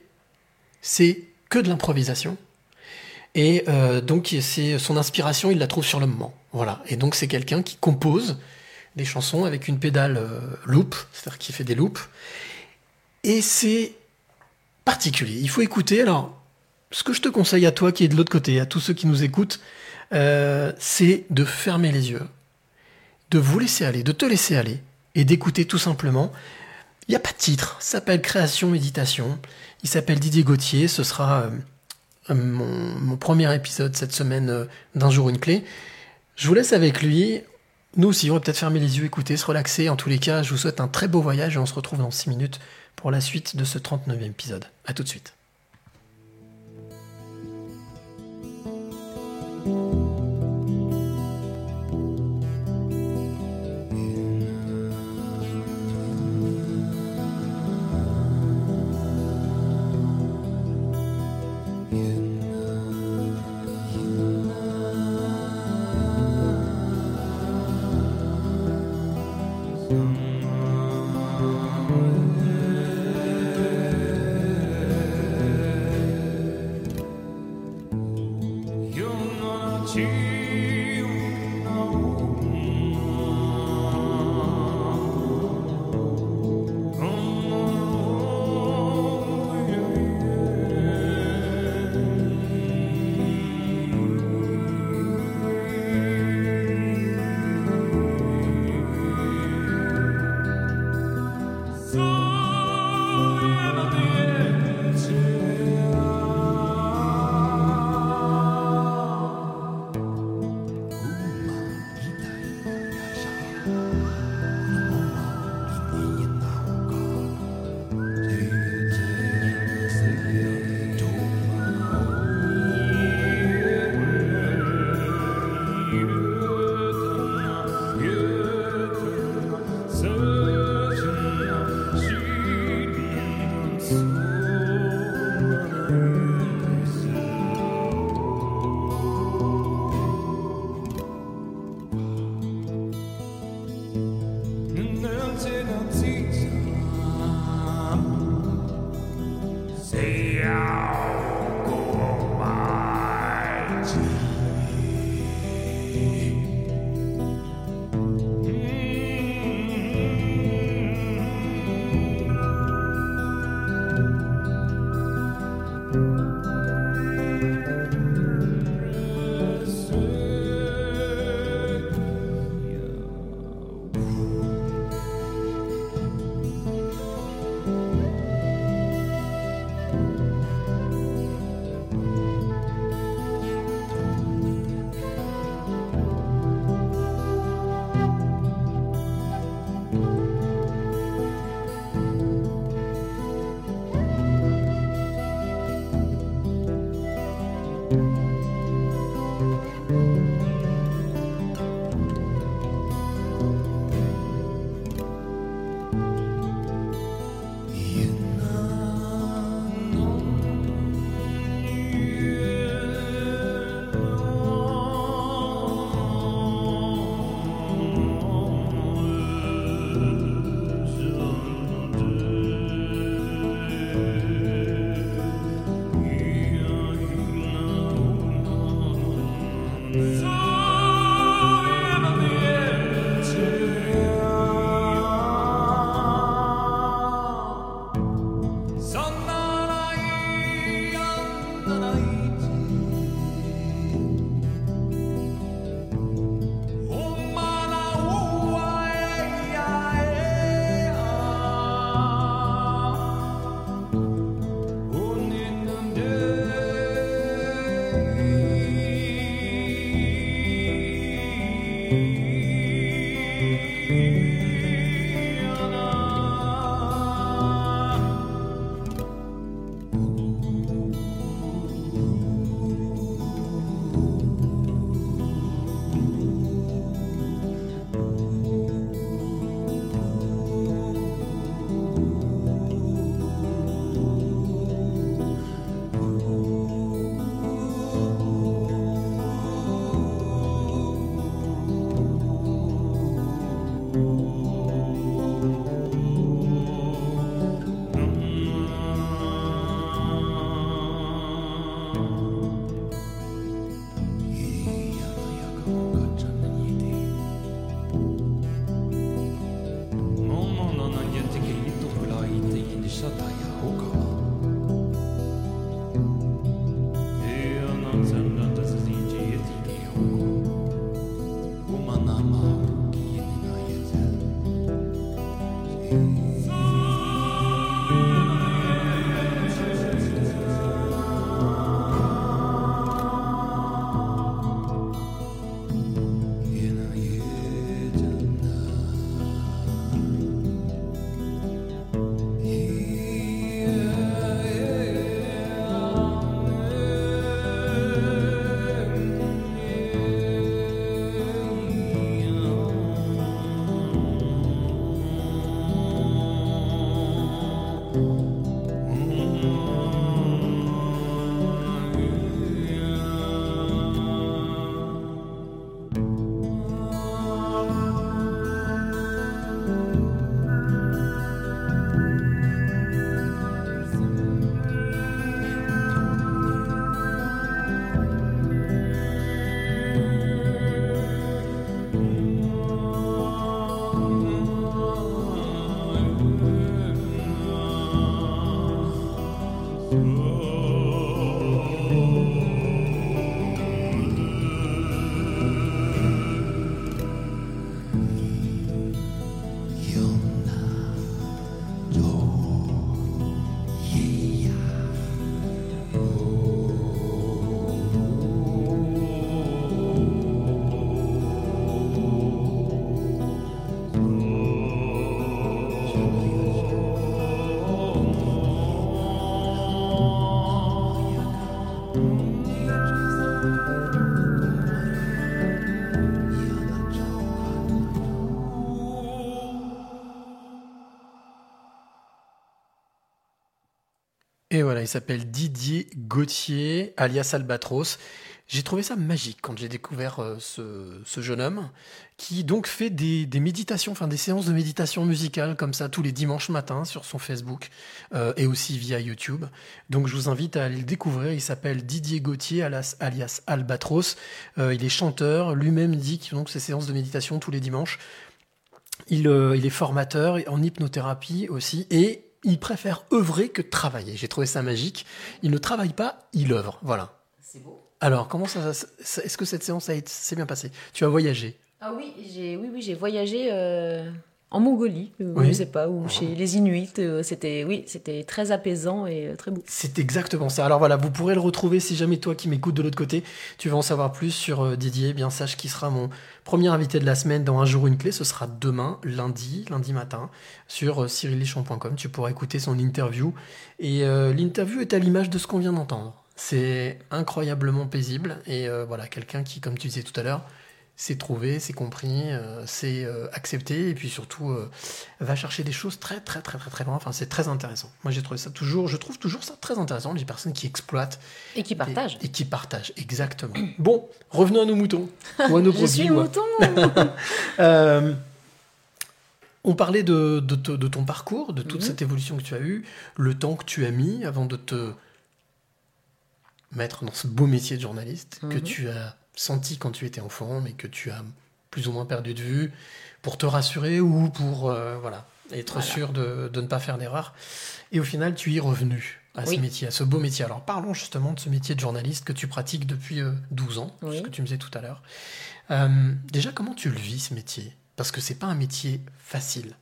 c'est que de l'improvisation. Et euh, donc, c'est son inspiration, il la trouve sur le moment. Voilà. Et donc, c'est quelqu'un qui compose des chansons avec une pédale euh, loop, c'est-à-dire qui fait des loops. Et c'est particulier. Il faut écouter. Alors, ce que je te conseille à toi qui est de l'autre côté, à tous ceux qui nous écoutent, euh, c'est de fermer les yeux, de vous laisser aller, de te laisser aller et d'écouter tout simplement. Il n'y a pas de titre, ça s'appelle Création Méditation. Il s'appelle Didier Gauthier. Ce sera euh, mon, premier épisode cette semaine d'un jour une clé. Je vous laisse avec lui. Nous aussi, on va peut-être fermer les yeux, écouter, se relaxer. En tous les cas, je vous souhaite un très beau voyage et on se retrouve dans 6 minutes pour la suite de ce 39e épisode. A tout de suite. Et il s'appelle Didier Gauthier, alias Albatros. J'ai trouvé ça magique quand j'ai découvert euh, ce, ce jeune homme qui donc fait des, méditations, enfin des séances de méditation musicale comme ça tous les dimanches matins sur son Facebook euh, et aussi via YouTube. Donc je vous invite à aller le découvrir. Il s'appelle Didier Gauthier, alias, Albatros. Euh, il est chanteur. Lui-même dit qu'il donc ces séances de méditation tous les dimanches. Il, il est formateur en hypnothérapie aussi et il préfère œuvrer que travailler. J'ai trouvé ça magique. Il ne travaille pas, il œuvre. Voilà. C'est beau. Alors, comment ça, ça- est-ce que cette séance s'est bien passée? Tu as voyagé? Ah oui, j'ai oui, oui, j'ai voyagé euh, en Mongolie, euh, Oui. je sais pas, ou chez les Inuits. euh, c'était oui, c'était très apaisant et très beau. C'est exactement ça. Alors voilà, vous pourrez le retrouver si jamais toi qui m'écoutes de l'autre côté, tu veux en savoir plus sur Didier. Eh Bien sache qu'il sera mon premier invité de la semaine dans Un jour une clé. Ce sera demain, lundi, lundi matin, sur euh, cyrillichon.com. Tu pourras écouter son interview. Et euh, l'interview est à l'image de ce qu'on vient d'entendre. C'est incroyablement paisible. Et euh, voilà, quelqu'un qui, comme tu disais tout à l'heure, s'est trouvé, s'est compris, euh, s'est euh, accepté, et puis surtout euh, va chercher des choses très très très très très loin. Enfin, c'est très intéressant. Moi, j'ai trouvé ça toujours, je trouve toujours ça très intéressant. Les personnes qui exploitent Et qui partagent. et, et qui partagent, exactement. bon, revenons à nos moutons ou à nos Je brebis. suis mouton. On parlait de, de te- de ton parcours, de toute Mhm. cette évolution que tu as eue, le temps que tu as mis avant de te mettre dans ce beau métier de journaliste que Mhm. tu as senti quand tu étais enfant, mais que tu as plus ou moins perdu de vue pour te rassurer ou pour euh, voilà, être Voilà. sûr de, de ne pas faire d'erreur. Et au final, tu y es revenu à Oui. ce métier, à ce beau métier. Alors parlons justement de ce métier de journaliste que tu pratiques depuis euh, 12 ans, Oui. ce que tu me disais tout à l'heure. Euh, déjà, comment tu le vis ce métier? Parce que c'est pas un métier facile.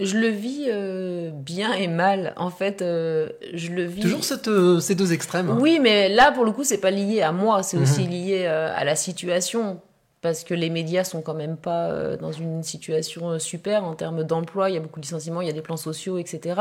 Je le vis euh, bien et mal. En fait, euh, je le vis. Toujours cette, euh, ces deux extrêmes. hein. Oui, mais là, pour le coup, c'est pas lié à moi, c'est Mhm. aussi lié euh, à la situation. Parce que les médias sont quand même pas euh, dans une situation euh, super en termes d'emploi. Il y a beaucoup de licenciements, il y a des plans sociaux, etc.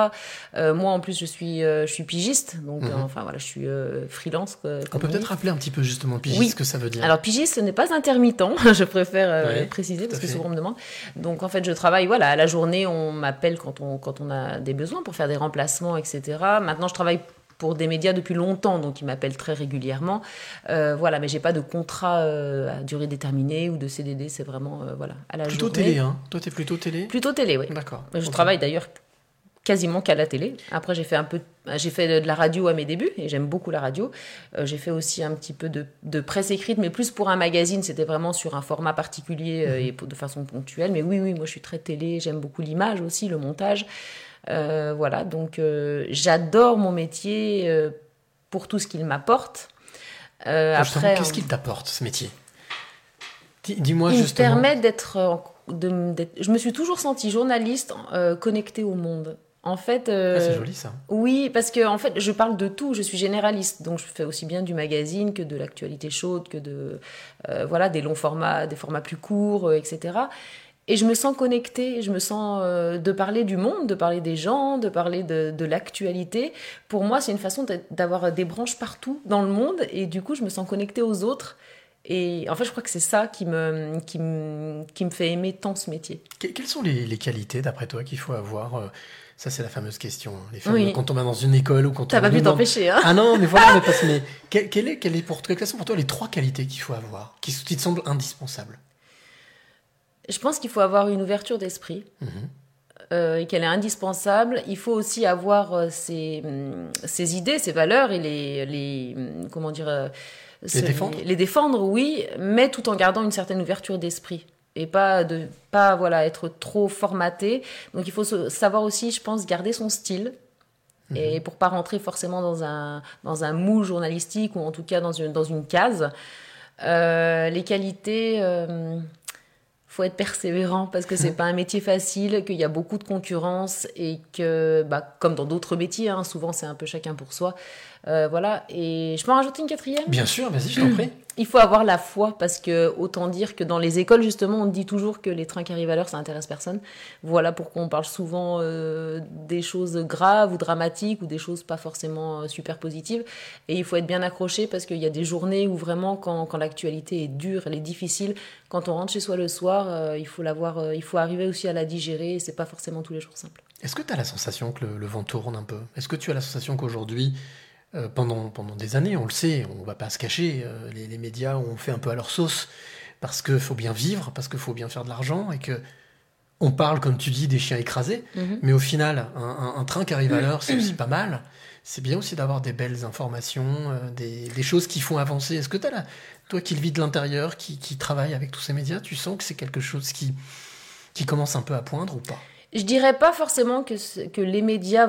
Euh, moi, en plus, je suis, euh, je suis pigiste, donc Mhm. euh, enfin voilà, je suis freelance. On peut peut-être rappeler un petit peu justement pigiste Oui. ce que ça veut dire. Alors pigiste, ce n'est pas intermittent, je préfère Ouais, préciser parce que souvent on me demande. Donc en fait, je travaille voilà à la journée, on m'appelle quand on quand on a des besoins pour faire des remplacements, etc. Maintenant, je travaille pour des médias depuis longtemps, donc ils m'appellent très régulièrement. Euh, voilà, mais j'ai pas de contrat euh, à durée déterminée ou de CDD, c'est vraiment euh, voilà à la plutôt journée. télé, hein Toi, t'es plutôt télé Plutôt télé, oui. D'accord. Je travaille d'ailleurs quasiment qu'à la télé. Après, j'ai fait un peu, j'ai fait de la radio à mes débuts et j'aime beaucoup la radio. Euh, j'ai fait aussi un petit peu de, de presse écrite, mais plus pour un magazine. C'était vraiment sur un format particulier euh, et de façon ponctuelle. Mais oui, oui, moi, je suis très télé. J'aime beaucoup l'image aussi, le montage. Euh, voilà, donc euh, j'adore mon métier euh, pour tout ce qu'il m'apporte. Justement, après, qu'est-ce qu'il t'apporte ce métier? Dis- Dis-moi il me permet d'être, de- d'être- Je me suis toujours sentie journaliste euh, connectée au monde. En fait, euh, Ah, c'est joli ça. oui, parce que en fait, je parle de tout. Je suis généraliste, donc je fais aussi bien du magazine que de l'actualité chaude, que de euh, voilà des longs formats, des formats plus courts, etc. Et je me sens connectée, je me sens euh, de parler du monde, de parler des gens, de parler de, de l'actualité. Pour moi, c'est une façon d'avoir des branches partout dans le monde, et du coup, je me sens connectée aux autres. Et en fait, je crois que c'est ça qui me, qui, me, qui me fait aimer tant ce métier. Que- quelles sont les, les qualités, d'après toi, qu'il faut avoir euh, Ça, c'est la fameuse question. Les Oui. Quand on va dans une école ou quand T'as on pas pu nous demande- t'empêcher, hein Ah non, mais voilà, mais, parce, mais quelle, quelle est, quelle est pour, quelles sont pour toi les trois qualités qu'il faut avoir, qui, qui te semblent indispensables? Je pense qu'il faut avoir une ouverture d'esprit. Mhm. euh, et qu'elle est indispensable. Il faut aussi avoir euh, ses, hum, ses idées, ses valeurs et les, les hum, comment dire euh, se- défendre les défendre, oui, mais tout en gardant une certaine ouverture d'esprit et pas de pas voilà être trop formaté. Donc il faut savoir aussi, je pense, garder son style. Mhm. Et pour pas rentrer forcément dans un, dans un moule journalistique ou en tout cas dans une, dans une case. Euh, les qualités, euh, faut être persévérant parce que c'est pas un métier facile, qu'il y a beaucoup de concurrence et que, bah, comme dans d'autres métiers, hein, souvent c'est un peu chacun pour soi. Euh, voilà. Et je peux en rajouter une quatrième? Bien sûr, vas-y, je t'en prie. il faut avoir la foi parce que autant dire que dans les écoles justement on dit toujours que les trains qui arrivent à l'heure ça intéresse personne. Voilà pourquoi on parle souvent euh, des choses graves ou dramatiques ou des choses pas forcément euh, super positives. Et il faut être bien accroché parce qu'il y a des journées où vraiment quand, quand l'actualité est dure, elle est difficile, quand on rentre chez soi le soir, euh, il faut l'avoir, il faut arriver aussi à la digérer. Et c'est pas forcément tous les jours simple. Est-ce que tu as la sensation que le, le vent tourne un peu? Est-ce que tu as la sensation qu'aujourd'hui, euh, pendant, pendant des années, on le sait, on va pas se cacher, euh, les, les médias ont fait un peu à leur sauce parce qu'il faut bien vivre, parce qu'il faut bien faire de l'argent et que on parle, comme tu dis, des chiens écrasés, Mhm. mais au final, un, un- un train qui arrive à l'heure, c'est aussi pas mal. C'est bien aussi d'avoir des belles informations, euh, des, des choses qui font avancer. Est-ce que tu as la, toi qui le vis de l'intérieur, qui, qui travaille avec tous ces médias, tu sens que c'est quelque chose qui, qui commence un peu à poindre ou pas? Je dirais pas forcément que, les médias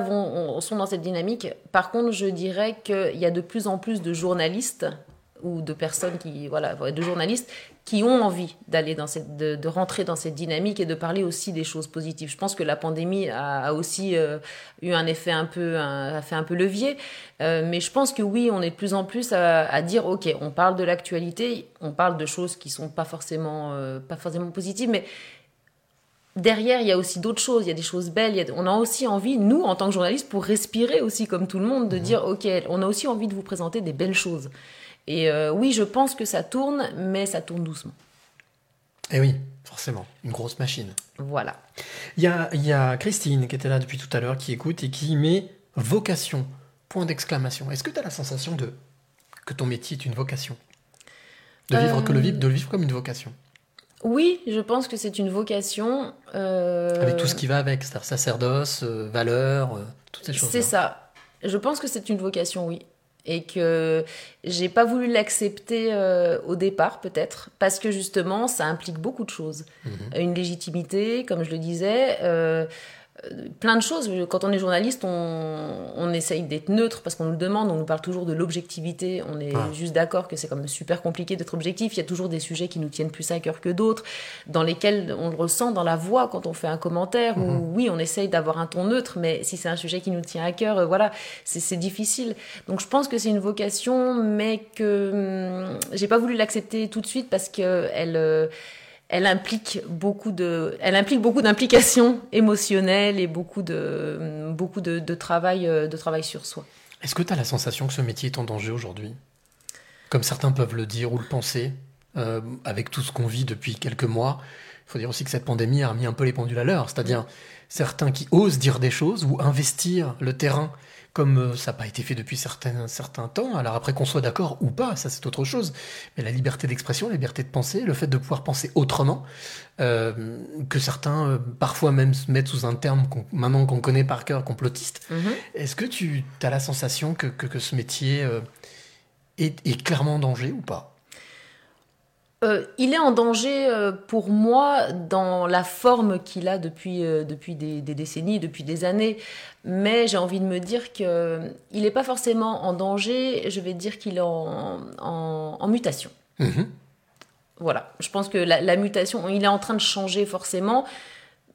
sont dans cette dynamique. Par contre, je dirais qu'il y a de plus en plus de journalistes ou de personnes qui, voilà, de journalistes qui ont envie d'aller dans cette, de, rentrer dans cette dynamique et de parler aussi des choses positives. Je pense que la pandémie a, aussi euh, eu un effet un peu, a fait un peu levier. Euh, mais je pense que oui, on est de plus en plus à, à dire, ok, on parle de l'actualité, on parle de choses qui sont pas forcément, euh, pas forcément positives, mais derrière, il y a aussi d'autres choses. Il y a des choses belles. il y a- on a aussi envie, nous, en tant que journalistes, pour respirer aussi comme tout le monde, de dire, ok, on a aussi envie de vous présenter des belles choses. Et euh, oui, je pense que ça tourne, mais ça tourne doucement. Eh oui, forcément, une grosse machine. Voilà. Il y a, il y a Christine qui était là depuis tout à l'heure, qui écoute et qui met vocation, point d'exclamation. Est-ce que tu as la sensation de que ton métier est une vocation? De vivre, Euh, que le vivre, de le vivre comme une vocation? Oui, je pense que c'est une vocation. euh, Avec tout ce qui va avec, c'est-à-dire sacerdoce, euh, valeur, euh, toutes ces choses. C'est ça. Je pense que c'est une vocation, oui. Et que j'ai pas voulu l'accepter au départ, peut-être, parce que justement, ça implique beaucoup de choses. Mhm. Une légitimité, comme je le disais, plein de choses. Quand on est journaliste, on, on essaye d'être neutre parce qu'on nous le demande, on nous parle toujours de l'objectivité. On est Ah. juste d'accord que c'est comme super compliqué d'être objectif. Il y a toujours des sujets qui nous tiennent plus à cœur que d'autres, dans lesquels on le ressent dans la voix quand on fait un commentaire. Mhm. Où oui, on essaye d'avoir un ton neutre, mais si c'est un sujet qui nous tient à cœur, euh, voilà, c'est c'est difficile. Donc je pense que c'est une vocation, mais que hum, j'ai pas voulu l'accepter tout de suite parce que elle. euh, elle implique beaucoup de, elle implique beaucoup d'implications émotionnelles et beaucoup de, beaucoup de, travail, euh, de travail sur soi. Est-ce que tu as la sensation que ce métier est en danger aujourd'hui? Comme certains peuvent le dire ou le penser, euh, avec tout ce qu'on vit depuis quelques mois. Il faut dire aussi que cette pandémie a remis un peu les pendules à l'heure. C'est-à-dire certains qui osent dire des choses ou investir le terrain comme euh, ça n'a pas été fait depuis certains, un certain temps. Alors après qu'on soit d'accord ou pas, ça c'est autre chose. Mais la liberté d'expression, la liberté de penser, le fait de pouvoir penser autrement, euh, que certains euh, parfois même se mettent sous un terme qu'on- maintenant qu'on connaît par cœur, complotiste. Est-ce que tu as la sensation que, que, que ce métier euh, est, est clairement en danger ou pas? Euh, il est en danger euh, pour moi dans la forme qu'il a depuis, euh, depuis des, des décennies, depuis des années. Mais j'ai envie de me dire que il n'est pas forcément en danger. Je vais dire qu'il est en, en, en mutation. Mhm. Voilà, je pense que la, la mutation, il est en train de changer forcément,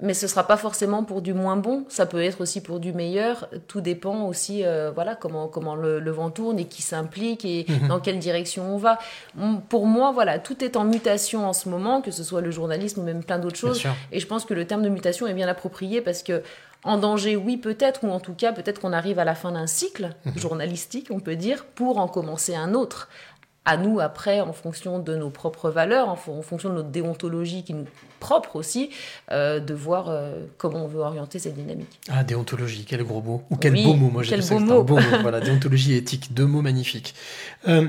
mais ce sera pas forcément pour du moins bon. Ça peut être aussi pour du meilleur. Tout dépend aussi, euh, voilà, comment comment le, le vent tourne et qui s'implique et Mhm. dans quelle direction on va. Pour moi, voilà, tout est en mutation en ce moment, que ce soit le journalisme ou même plein d'autres choses. Et je pense que le terme de mutation est bien approprié parce que en danger, oui, peut-être, ou en tout cas, peut-être qu'on arrive à la fin d'un cycle Mhm. journalistique, on peut dire, pour en commencer un autre. À nous, après, en fonction de nos propres valeurs, en, fon- en fonction de notre déontologie qui nous propre aussi, euh, de voir euh, comment on veut orienter cette dynamique. Ah, déontologie, quel gros mot. Ou quel Oui, beau mot, moi j'ai beau un beau mot. Voilà, déontologie et éthique, deux mots magnifiques. Euh,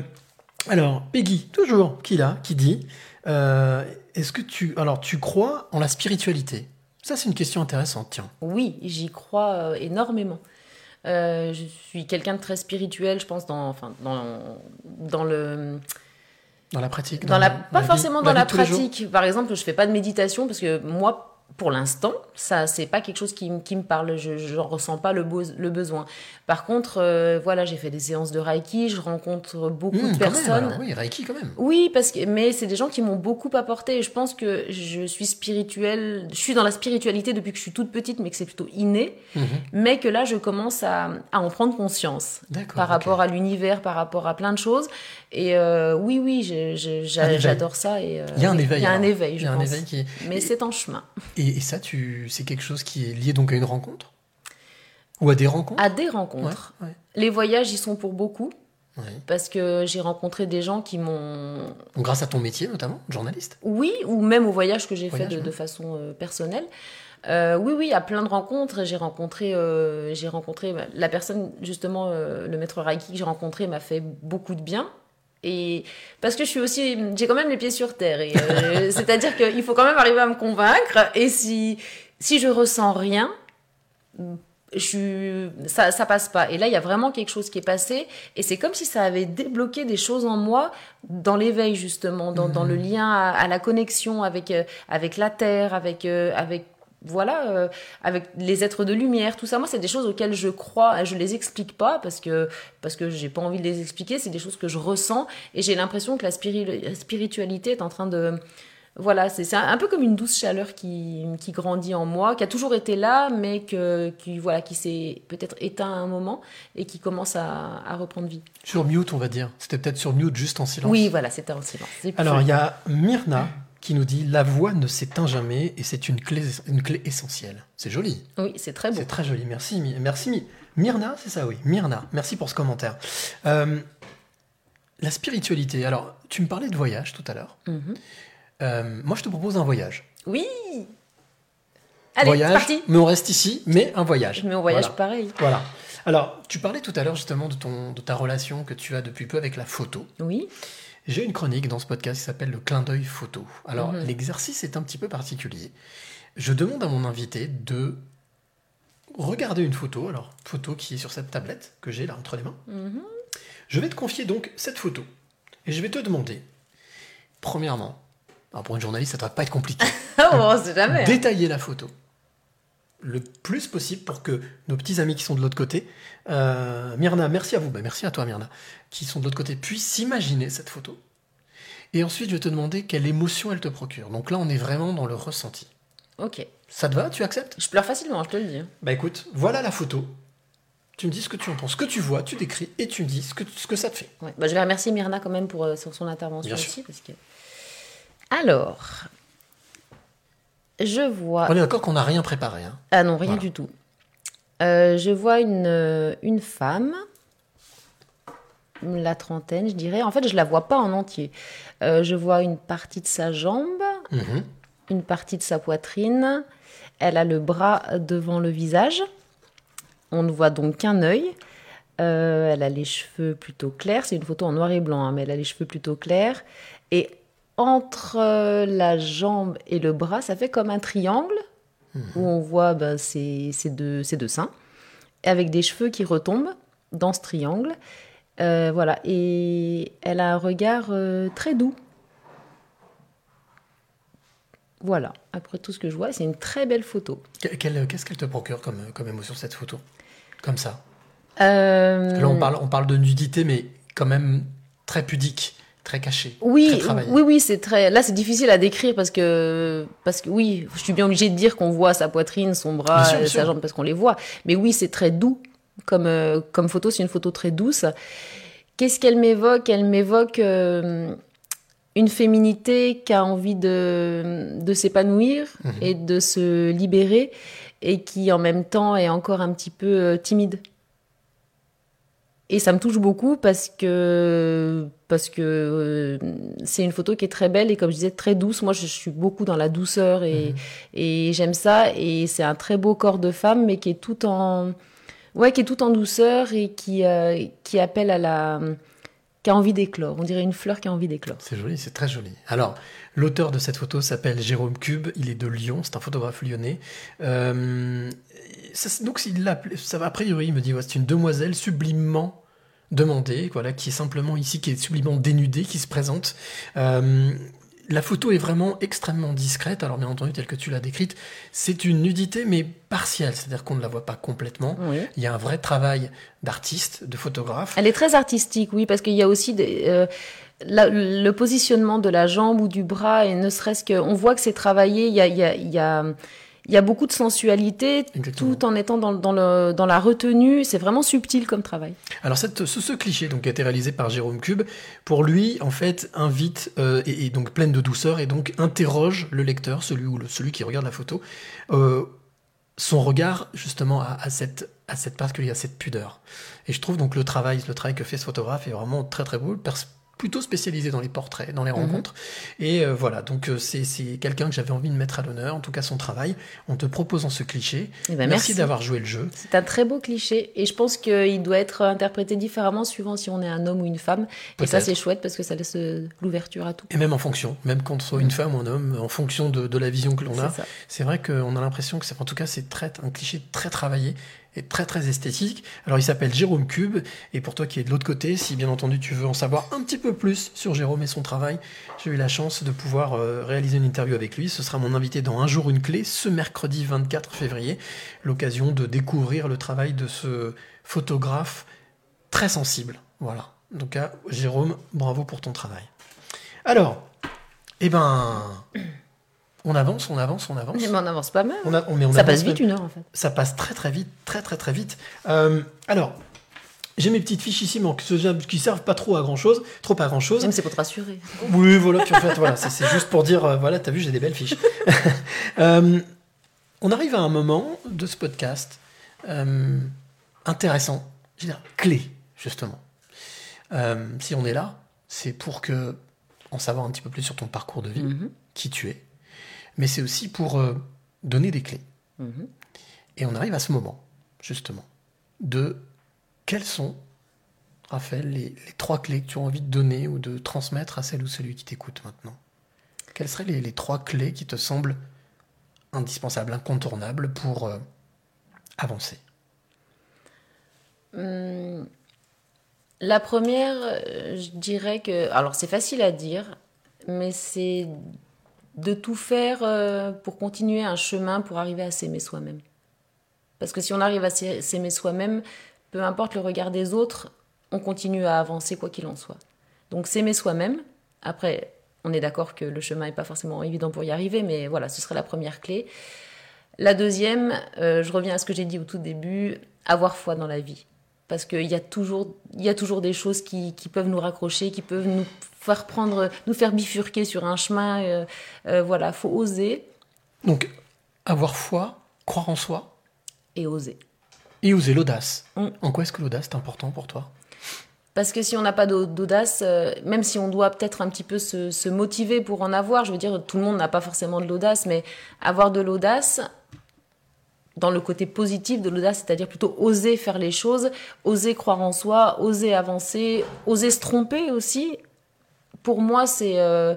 alors, Peggy, toujours, qui là, qui dit, est-ce que tu, alors tu crois en la spiritualité? Ça c'est une question intéressante, tiens. Oui, j'y crois énormément. Euh, je suis quelqu'un de très spirituel, je pense, dans, enfin, dans, dans le, Dans la pratique Dans la, pas forcément dans la pratique. Par exemple, je fais pas de méditation parce que moi, pour l'instant, ça c'est pas quelque chose qui, me parle. Je j'en ressens pas le, beau- le besoin. Par contre, euh, voilà, j'ai fait des séances de Reiki. Je rencontre beaucoup Mmh, de même, personnes. alors, oui, Reiki quand même. Oui, parce que mais c'est des gens qui m'ont beaucoup apporté. Je pense que je suis spirituelle. Je suis dans la spiritualité depuis que je suis toute petite, mais que c'est plutôt inné. Mhm. Mais que là, je commence à, à en prendre conscience par rapport à l'univers, par rapport à plein de choses. Et euh, oui, oui, j'adore ça. Et, euh, Il y a un éveil. Il y a un alors. éveil, Il je pense. éveil qui. Mais c'est en chemin. Et, et ça, tu, c'est quelque chose qui est lié donc à une rencontre? Ou à des rencontres? À des rencontres. ouais, Les voyages y sont pour beaucoup. Parce que j'ai rencontré des gens qui m'ont grâce à ton métier notamment, journaliste? Oui, ou même au voyage que j'ai fait de, façon euh, personnelle. Euh, oui, oui, à plein de rencontres. J'ai rencontré, euh, j'ai rencontré bah, la personne, justement, le maître Reiki que j'ai rencontré m'a fait beaucoup de bien. Et parce que je suis aussi, j'ai quand même les pieds sur terre. Et euh, c'est-à-dire qu'il faut quand même arriver à me convaincre. Et si si je ressens rien, je ça, ça passe pas. Et là, il y a vraiment quelque chose qui est passé. Et c'est comme si ça avait débloqué des choses en moi dans l'éveil, justement, dans, dans le lien à, à la connexion avec, euh, avec la terre, avec, euh, avec voilà, euh, avec les êtres de lumière, tout ça. Moi, c'est des choses auxquelles je crois. Je les explique pas parce que parce que j'ai pas envie de les expliquer. C'est des choses que je ressens et j'ai l'impression que la, spiri- la spiritualité est en train de voilà, c'est un, un peu comme une douce chaleur qui, qui grandit en moi, qui a toujours été là, mais que, qui, voilà, qui s'est peut-être éteint à un moment et qui commence à, à reprendre vie. Sur mute, on va dire. C'était peut-être sur mute, juste en silence. Oui, voilà, c'était en silence. Alors, il y a Myrna qui nous dit La voix ne s'éteint jamais et c'est une clé, une clé essentielle. C'est joli. Oui, c'est très beau. C'est très joli. Merci, merci. Myrna, c'est ça, oui. Myrna, merci pour ce commentaire. Euh, la spiritualité. Alors, tu me parlais de voyage tout à l'heure. Mhm. Euh, moi, je te propose un voyage. Oui Allez, voyage, parti mais on reste ici, mais un voyage. Mais on voyage Voilà. pareil. Voilà. Alors, tu parlais tout à l'heure justement de, ton, de ta relation que tu as depuis peu avec la photo. Oui, J'ai une chronique dans ce podcast qui s'appelle le clin d'œil photo. Alors, Mhm. l'exercice est un petit peu particulier. Je demande à mon invité de regarder une photo, alors photo qui est sur cette tablette que j'ai là entre les mains. Mhm. Je vais te confier donc cette photo. Et je vais te demander, premièrement, alors pour une journaliste, ça ne doit pas être compliqué, oh, on sait jamais. hein. détailler la photo. Le plus possible pour que nos petits amis qui sont de l'autre côté, euh, Myrna, merci à vous, bah, merci à toi Myrna, qui sont de l'autre côté, puissent s'imaginer cette photo. Et ensuite, je vais te demander quelle émotion elle te procure. Donc là, on est vraiment dans le ressenti. Ok. Ça te va? Tu acceptes? Je pleure facilement, je te le dis. Bah écoute, voilà la photo. Tu me dis ce que tu en penses, ce que tu vois, tu décris et tu me dis ce que, ce que ça te fait. Ouais. Bah, je vais remercier Myrna quand même pour euh, sur son intervention Bien sûr. aussi. Parce que... Alors, je vois. On est d'accord qu'on n'a rien préparé. Hein. Ah non, rien Voilà. du tout. Euh, je vois une, euh, une femme, la trentaine, je dirais. En fait, je la vois pas en entier. Euh, je vois une partie de sa jambe, Mhm. une partie de sa poitrine. Elle a le bras devant le visage. On ne voit donc qu'un œil. Euh, elle a les cheveux plutôt clairs. C'est une photo en noir et blanc, hein, mais elle a les cheveux plutôt clairs. Et entre euh, la jambe et le bras, ça fait comme un triangle où on voit ben, ses deux, seins, avec des cheveux qui retombent dans ce triangle. Euh, voilà, et elle a un regard euh, très doux. Voilà, après tout ce que je vois, c'est une très belle photo. Qu'est-ce qu'elle te procure comme, comme émotion cette photo? Comme ça? Euh, Là, on parle, on parle de nudité, mais quand même très pudique, très cachée. Oui, très oui, oui, c'est très. Là, c'est difficile à décrire parce que, parce que oui, je suis bien obligée de dire qu'on voit sa poitrine, son bras, Bien sûr, bien sa jambe parce qu'on les voit. Mais oui, c'est très doux comme euh, comme photo. C'est une photo très douce. Qu'est-ce qu'elle m'évoque? Elle m'évoque euh, une féminité qui a envie de de s'épanouir Mhm. et de se libérer et qui en même temps est encore un petit peu euh, timide. Et ça me touche beaucoup parce que parce que euh, c'est une photo qui est très belle et comme je disais très douce. Moi, je suis beaucoup dans la douceur et Mhm. et j'aime ça. Et c'est un très beau corps de femme, mais qui est tout en ouais, qui est tout en douceur et qui euh, qui appelle à la qui a envie d'éclore. On dirait une fleur qui a envie d'éclore. C'est joli, c'est très joli. Alors, l'auteur de cette photo s'appelle Jérôme Cube, il est de Lyon, c'est un photographe lyonnais. Euh, ça, donc, il ça a priori, il me dit, ouais, c'est une demoiselle sublimement demandée, voilà, qui est simplement ici, qui est sublimement dénudée, qui se présente. Euh, la photo est vraiment extrêmement discrète, alors bien entendu, telle que tu l'as décrite, c'est une nudité, mais partielle, c'est-à-dire qu'on ne la voit pas complètement. Oui. Il y a un vrai travail d'artiste, de photographe. Elle est très artistique, oui, parce qu'il y a aussi des, euh, la- le positionnement de la jambe ou du bras, et ne serait-ce que, on voit que c'est travaillé. Il y a, il y a, il y a, il y a beaucoup de sensualité, Exactement. tout en étant dans, dans, le, dans la retenue. C'est vraiment subtil comme travail. Alors cette, ce, ce cliché donc, qui a été réalisé par Jérôme Cube, pour lui, en fait, invite, euh, et, et donc pleine de douceur, et donc interroge le lecteur, celui, ou le, celui qui regarde la photo, euh, son regard justement à, à cette à cette particulière, à cette pudeur. Et je trouve donc le travail, le travail que fait ce photographe est vraiment très très beau, plutôt spécialisé dans les portraits, dans les Mhm. rencontres. Et euh, voilà, donc euh, c'est quelqu'un que j'avais envie de mettre à l'honneur, en tout cas son travail. On te propose en ce cliché. Eh ben, merci merci. d'avoir joué le jeu. C'est un très beau cliché, et je pense qu'il doit être interprété différemment suivant si on est un homme ou une femme. Et ça, c'est chouette parce que ça laisse euh, l'ouverture à tout. Et même en fonction, même quand on soit une femme ou un homme, en fonction de, de la vision que l'on a, C'est vrai qu'on a l'impression que c'est, en tout cas, c'est un cliché très travaillé et très très esthétique. Alors il s'appelle Jérôme Cube, et pour toi qui es de l'autre côté, si bien entendu tu veux en savoir un petit peu plus sur Jérôme et son travail, j'ai eu la chance de pouvoir euh, réaliser une interview avec lui. Ce sera mon invité dans Un jour une clé, ce mercredi 24 février, l'occasion de découvrir le travail de ce photographe très sensible. Voilà. Donc à Jérôme, bravo pour ton travail. Alors, eh ben, on avance, on avance, on avance. Mais on avance pas mal. On a- on- mais on ça passe vite même- une heure en fait. Ça passe très très vite, très très très vite. Euh, alors, j'ai mes petites fiches ici, mais qui servent pas trop à grand chose, trop à grand chose. Même c'est pour te rassurer. Oui, voilà, puis en fait, voilà, c'est- juste pour dire, euh, voilà, t'as vu, j'ai des belles fiches. Euh, on arrive à un moment de ce podcast intéressant, je veux dire, clé, justement. Si on est là, c'est pour que en savoir un petit peu plus sur ton parcours de vie, Mhm, qui tu es, mais c'est aussi pour euh, donner des clés. mhm. Et on arrive à ce moment, justement, de quelles sont, Raphaël, les, les trois clés que tu as envie de donner ou de transmettre à celle ou celui qui t'écoute maintenant? Quelles seraient les, les trois clés qui te semblent indispensables, incontournables pour euh, avancer? Hum, La première, euh, je dirais que. Alors, c'est facile à dire, mais c'est de tout faire euh, pour continuer un chemin pour arriver à s'aimer soi-même. Parce que si on arrive à s'ai- s'aimer soi-même, peu importe le regard des autres, on continue à avancer quoi qu'il en soit. Donc s'aimer soi-même. Après, on est d'accord que le chemin n'est pas forcément évident pour y arriver, mais voilà, ce serait la première clé. La deuxième, euh, je reviens à ce que j'ai dit au tout début, avoir foi dans la vie. Parce qu'il y, a toujours- il y a toujours des choses qui, qui peuvent nous raccrocher, qui peuvent nous faire prendre, nous faire bifurquer sur un chemin. euh, euh, voilà, faut oser Donc, avoir foi, croire en soi et oser. et oser l'audace. Mm. En quoi est-ce que l'audace est important pour toi? Parce que si on n'a pas d'au- d'audace, euh, même si on doit peut-être un petit peu se, se motiver pour en avoir, je veux dire, tout le monde n'a pas forcément de l'audace, mais avoir de l'audace, dans le côté positif de l'audace, c'est-à-dire plutôt oser faire les choses, oser croire en soi, oser avancer, oser se tromper aussi, pour moi, c'est euh,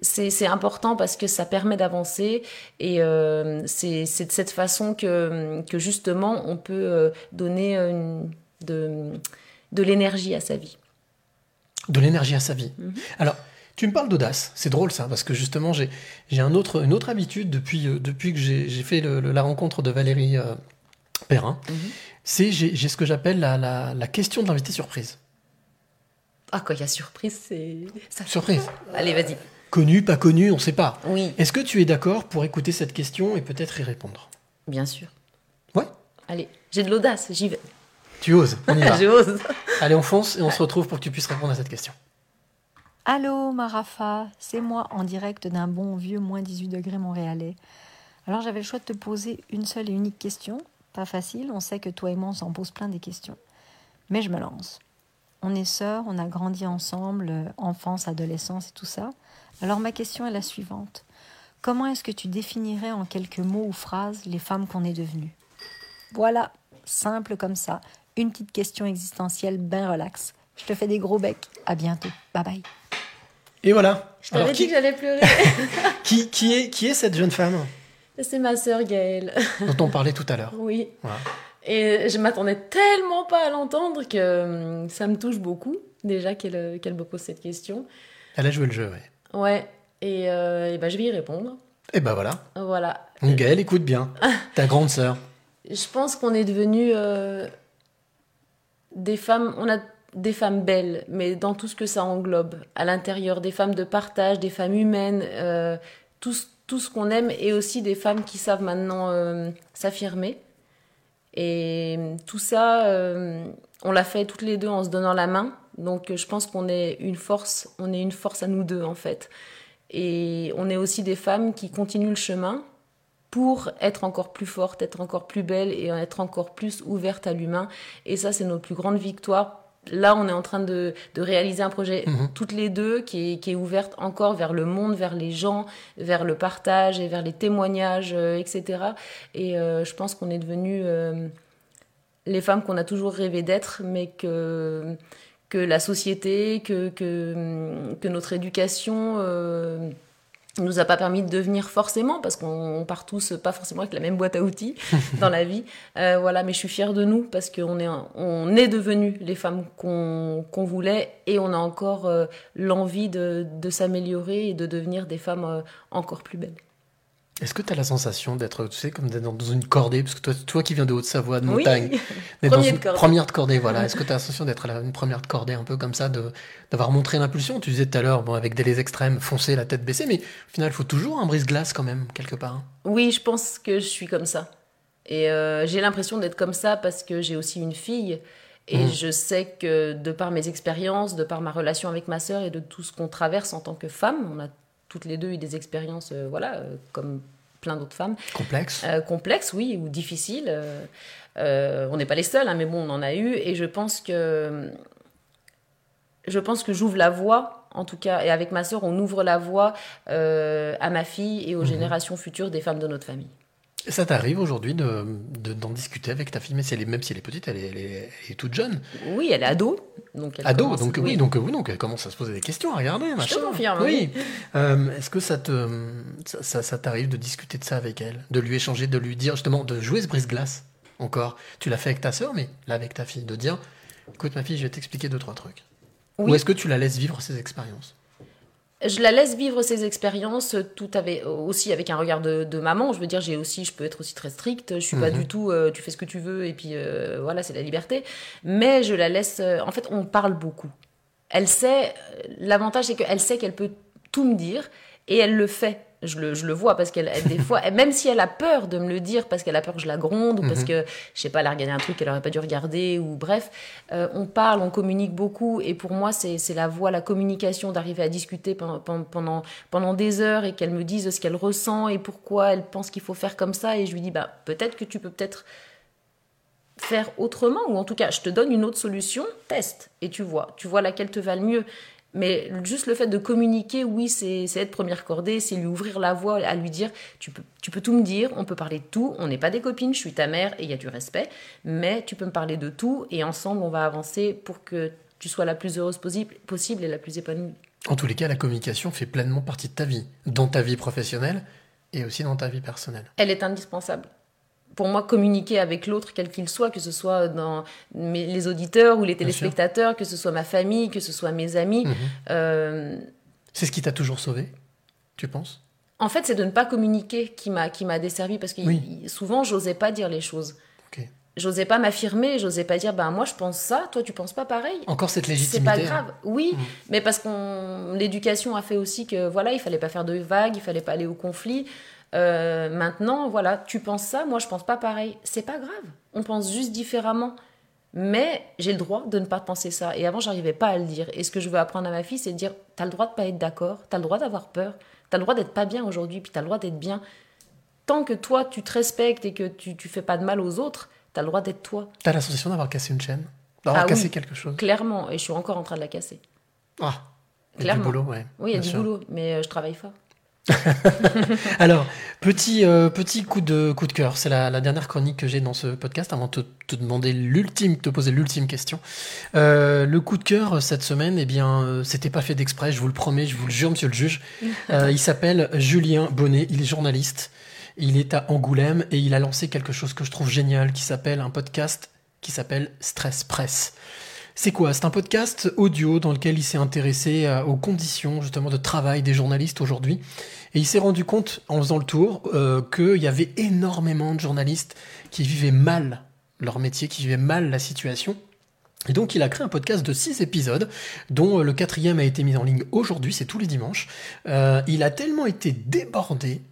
c'est important parce que ça permet d'avancer et euh, c'est de cette façon que, que justement on peut euh, donner une, de, de l'énergie à sa vie. De l'énergie à sa vie. Mhm. Alors, tu me parles d'audace. C'est drôle ça, parce que justement, j'ai j'ai un autre, une autre habitude depuis, euh, depuis que j'ai j'ai fait le- le- la rencontre de Valérie euh, Perrin. Mhm. C'est j'ai j'ai ce que j'appelle la, la, la question de l'invité surprise. Ah, quand il y a surprise, c'est. ça- Surprise. Allez, vas-y. Connu, pas connu, on ne sait pas. Oui, Est-ce que tu es d'accord pour écouter cette question et peut-être y répondre? Bien sûr. Ouais. Allez, j'ai de l'audace, j'y vais. Tu oses, on y va. J'ose. Allez, on fonce et on se retrouve pour que tu puisses répondre à cette question. Allô, Marafa, c'est moi en direct d'un bon vieux moins 18 degrés montréalais. Alors j'avais le choix de te poser une seule et unique question. Pas facile, on sait que toi et moi on s'en pose plein des questions. Mais je me lance. On est sœurs, on a grandi ensemble, euh, enfance, adolescence et tout ça. Alors ma question est la suivante. Comment est-ce que tu définirais en quelques mots ou phrases les femmes qu'on est devenues? Voilà, simple comme ça. Une petite question existentielle bien relax. Je te fais des gros becs. À bientôt. Bye bye. Et voilà. Je t'avais Alors, dit qui, que j'allais pleurer. qui, qui est, qui est cette jeune femme? C'est ma sœur Gaëlle. dont on parlait tout à l'heure Oui. Voilà. Et je m'attendais tellement pas à l'entendre que hum, ça me touche beaucoup, déjà qu'elle euh, qu'elle me pose cette question. Elle a joué le jeu, ouais. Ouais. Et, euh, et ben, je vais y répondre. Et ben voilà. Voilà. Donc, Gaëlle, écoute bien. Ta grande sœur. Je pense qu'on est devenu euh, des femmes. On a des femmes belles, mais dans tout ce que ça englobe, à l'intérieur, des femmes de partage, des femmes humaines, euh, tout, ce- qu'on aime, et aussi des femmes qui savent maintenant euh, s'affirmer. Et tout ça, euh, on l'a fait toutes les deux en se donnant la main. Donc je pense qu'on est une force, on est une force à nous deux en fait. Et on est aussi des femmes qui continuent le chemin pour être encore plus fortes, être encore plus belles et être encore plus ouvertes à l'humain. Et ça, c'est notre plus grande victoire. Là, on est en train de, de réaliser un projet Mhm. toutes les deux qui est, qui est ouverte encore vers le monde, vers les gens, vers le partage et vers les témoignages, euh, etc. Et euh, je pense qu'on est devenus euh, les femmes qu'on a toujours rêvé d'être, mais que, que la société, que, que, que notre éducation euh, nous a pas permis de devenir forcément, parce qu'on on part tous pas forcément avec la même boîte à outils dans la vie. Euh, voilà, mais je suis fière de nous parce qu'on est, on est devenus les femmes qu'on qu'on voulait et on a encore euh, l'envie de, de s'améliorer et de devenir des femmes euh, encore plus belles. Est-ce que tu as la sensation d'être, tu sais, comme dans une cordée? Parce que toi, toi qui viens de Haute-Savoie, de Oui. montagne, d'être dans une de première de cordée, voilà. Est-ce que tu as la sensation d'être une première de cordée, un peu comme ça, de, d'avoir montré l'impulsion? Tu disais tout à l'heure, bon, avec des extrêmes, foncer, la tête baissée, mais au final, il faut toujours un brise-glace quand même, quelque part. hein. Oui, je pense que je suis comme ça. Et euh, j'ai l'impression d'être comme ça parce que j'ai aussi une fille. Et Mm. je sais que de par mes expériences, de par ma relation avec ma sœur et de tout ce qu'on traverse en tant que femme, on a toutes les deux eu des expériences, euh, voilà, euh, comme plein d'autres femmes, Complexe. euh, complexes, oui, ou difficiles. on n'est pas les seuls, hein, mais bon, on en a eu. Et je pense que je pense que j'ouvre la voie, en tout cas, et avec ma sœur, on ouvre la voie euh, à ma fille et aux Mhm. générations futures des femmes de notre famille. Ça t'arrive aujourd'hui de, de- d'en discuter avec ta fille, mais si elle est, même si elle est petite, elle est, elle est- elle est toute jeune? Oui, elle est ado, donc elle Ado, commence- donc oui, donc oui, donc elle commence à se poser des questions, à regarder, machin. confirme, Oui. Euh, est-ce que ça te, ça, ça- ça t'arrive de discuter de ça avec elle, de lui échanger, de lui dire justement, de jouer ce brise-glace encore? Tu l'as fait avec ta sœur, mais là avec ta fille, de dire, écoute ma fille, je vais t'expliquer deux trois trucs. Oui. Ou est-ce que tu la laisses vivre ses expériences? Je la laisse vivre ses expériences tout avec aussi avec un regard de, de maman. Je veux dire j'ai aussi je peux être aussi très stricte. Je suis pas Mhm. du tout euh, tu fais ce que tu veux et puis euh, voilà c'est la liberté. Mais je la laisse euh, en fait on parle beaucoup. Elle sait euh, l'avantage c'est qu'elle sait qu'elle peut tout me dire et elle le fait je le, je le vois parce qu'elle elle, des fois même si elle a peur de me le dire parce qu'elle a peur que je la gronde ou parce Mhm. que je sais pas elle a regardé un truc qu'elle aurait pas dû regarder ou bref euh, on parle on communique beaucoup et pour moi c'est la voie la communication d'arriver à discuter pendant, pendant, pendant, pendant des heures et qu'elle me dise ce qu'elle ressent et pourquoi elle pense qu'il faut faire comme ça et je lui dis bah peut-être que tu peux peut-être faire autrement ou en tout cas je te donne une autre solution teste et tu vois tu vois laquelle te va le mieux mais juste le fait de communiquer, oui, c'est être première cordée, c'est lui ouvrir la voie, à lui dire, tu peux, tu peux tout me dire, on peut parler de tout, on n'est pas des copines, je suis ta mère et il y a du respect, mais tu peux me parler de tout et ensemble on va avancer pour que tu sois la plus heureuse possible, possible et la plus épanouie. En tous les cas, la communication fait pleinement partie de ta vie, dans ta vie professionnelle et aussi dans ta vie personnelle. Elle est indispensable. Pour moi, communiquer avec l'autre, quel qu'il soit, que ce soit dans mes- les auditeurs ou les téléspectateurs, que ce soit ma famille, que ce soit mes amis, Mhm. euh, C'est ce qui t'a toujours sauvé, tu penses? En fait, c'est de ne pas communiquer qui m'a qui m'a desservi parce que Oui. souvent j'osais pas dire les choses. J'osais pas m'affirmer, j'osais pas dire ben moi je pense ça, toi tu penses pas pareil. Encore cette C'est légitimité. pas grave. Oui, Mhm. mais parce qu'on l'éducation a fait aussi que voilà, il fallait pas faire de vagues, il fallait pas aller au conflit. Euh, maintenant, voilà, tu penses ça, moi je pense pas pareil. C'est pas grave. On pense juste différemment. Mais j'ai le droit de ne pas penser ça. Et avant, j'arrivais pas à le dire. Et ce que je veux apprendre à ma fille, c'est de dire t'as le droit de pas être d'accord, t'as le droit d'avoir peur, t'as le droit d'être pas bien aujourd'hui, puis t'as le droit d'être bien. Tant que toi, tu te respectes et que tu, tu fais pas de mal aux autres, t'as le droit d'être toi. T'as la sensation d'avoir cassé une chaîne? D'avoir Ah oui. cassé quelque chose? Clairement. Et je suis encore en train de la casser. Ah il y a du Clairement. boulot, ouais. Oui, il y a du sûr. boulot, mais euh, je travaille fort. Alors, petit, euh, petit coup de, coup de cœur. C'est la, la dernière chronique que j'ai dans ce podcast avant de te, te demander l'ultime, te poser l'ultime question. Euh, le coup de cœur cette semaine, eh bien, euh, c'était pas fait d'exprès, je vous le promets, je vous le jure, monsieur le juge. Euh, il s'appelle Julien Bonnet, il est journaliste. Il est à Angoulême et il a lancé quelque chose que je trouve génial qui s'appelle un podcast qui s'appelle Stress Press. C'est quoi? C'est un podcast audio dans lequel il s'est intéressé euh, aux conditions justement de travail des journalistes aujourd'hui. Et il s'est rendu compte, en faisant le tour, euh, qu'il y avait énormément de journalistes qui vivaient mal leur métier, qui vivaient mal la situation. Et donc il a créé un podcast de six épisodes, dont euh, le quatrième a été mis en ligne aujourd'hui, c'est tous les dimanches. Il a tellement été débordé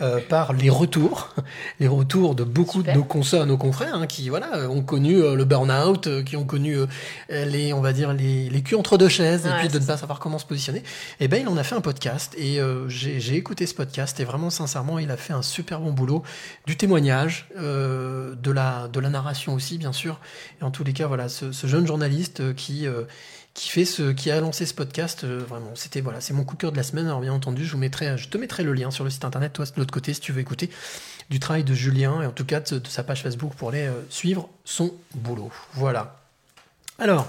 euh, par les retours, les retours de beaucoup Super. de nos consoeurs, nos confrères, hein, qui voilà ont connu euh, le burn-out, euh, qui ont connu euh, les, on va dire les, les culs entre deux chaises, et puis de ne pas savoir comment se positionner. Et ben il en a fait un podcast et euh, j'ai j'ai écouté ce podcast et vraiment sincèrement il a fait un super bon boulot, du témoignage, euh, de la de la narration aussi bien sûr. Et en tous les cas voilà ce, ce jeune journaliste qui euh, qui fait ce, qui a lancé ce podcast, euh, vraiment, c'était voilà, c'est mon coup de cœur de la semaine. Alors bien entendu, je vous mettrai, je te mettrai le lien sur le site internet, toi de l'autre côté, si tu veux écouter du travail de Julien et en tout cas de, de sa page Facebook pour aller euh, suivre son boulot. Voilà. Alors,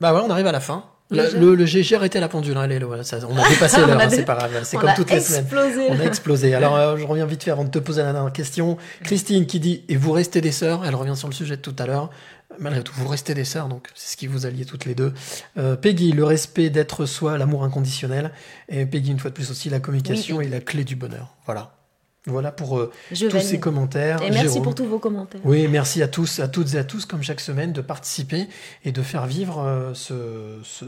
bah voilà, on arrive à la fin. Le, le, le- j'ai arrêté la pendule, hein, allez, voilà, ça- on a dépassé l'heure, hein, c'est pas grave, c'est comme toutes les semaines. On a explosé. Alors, euh, je reviens vite fait avant de te poser la dernière question. Christine qui dit Et vous restez des sœurs Elle revient sur le sujet de tout à l'heure. Malgré tout, vous restez des sœurs, donc c'est ce qui vous alliez toutes les deux. Euh, Peggy, le respect d'être soi, l'amour inconditionnel. Et Peggy, une fois de plus aussi, la communication Oui, est la clé du bonheur. Voilà. Voilà pour euh, tous valide. ces commentaires. Et merci Jérôme. pour tous vos commentaires. Oui, merci à tous, à toutes et à tous, comme chaque semaine, de participer et de faire vivre euh, ce, ce,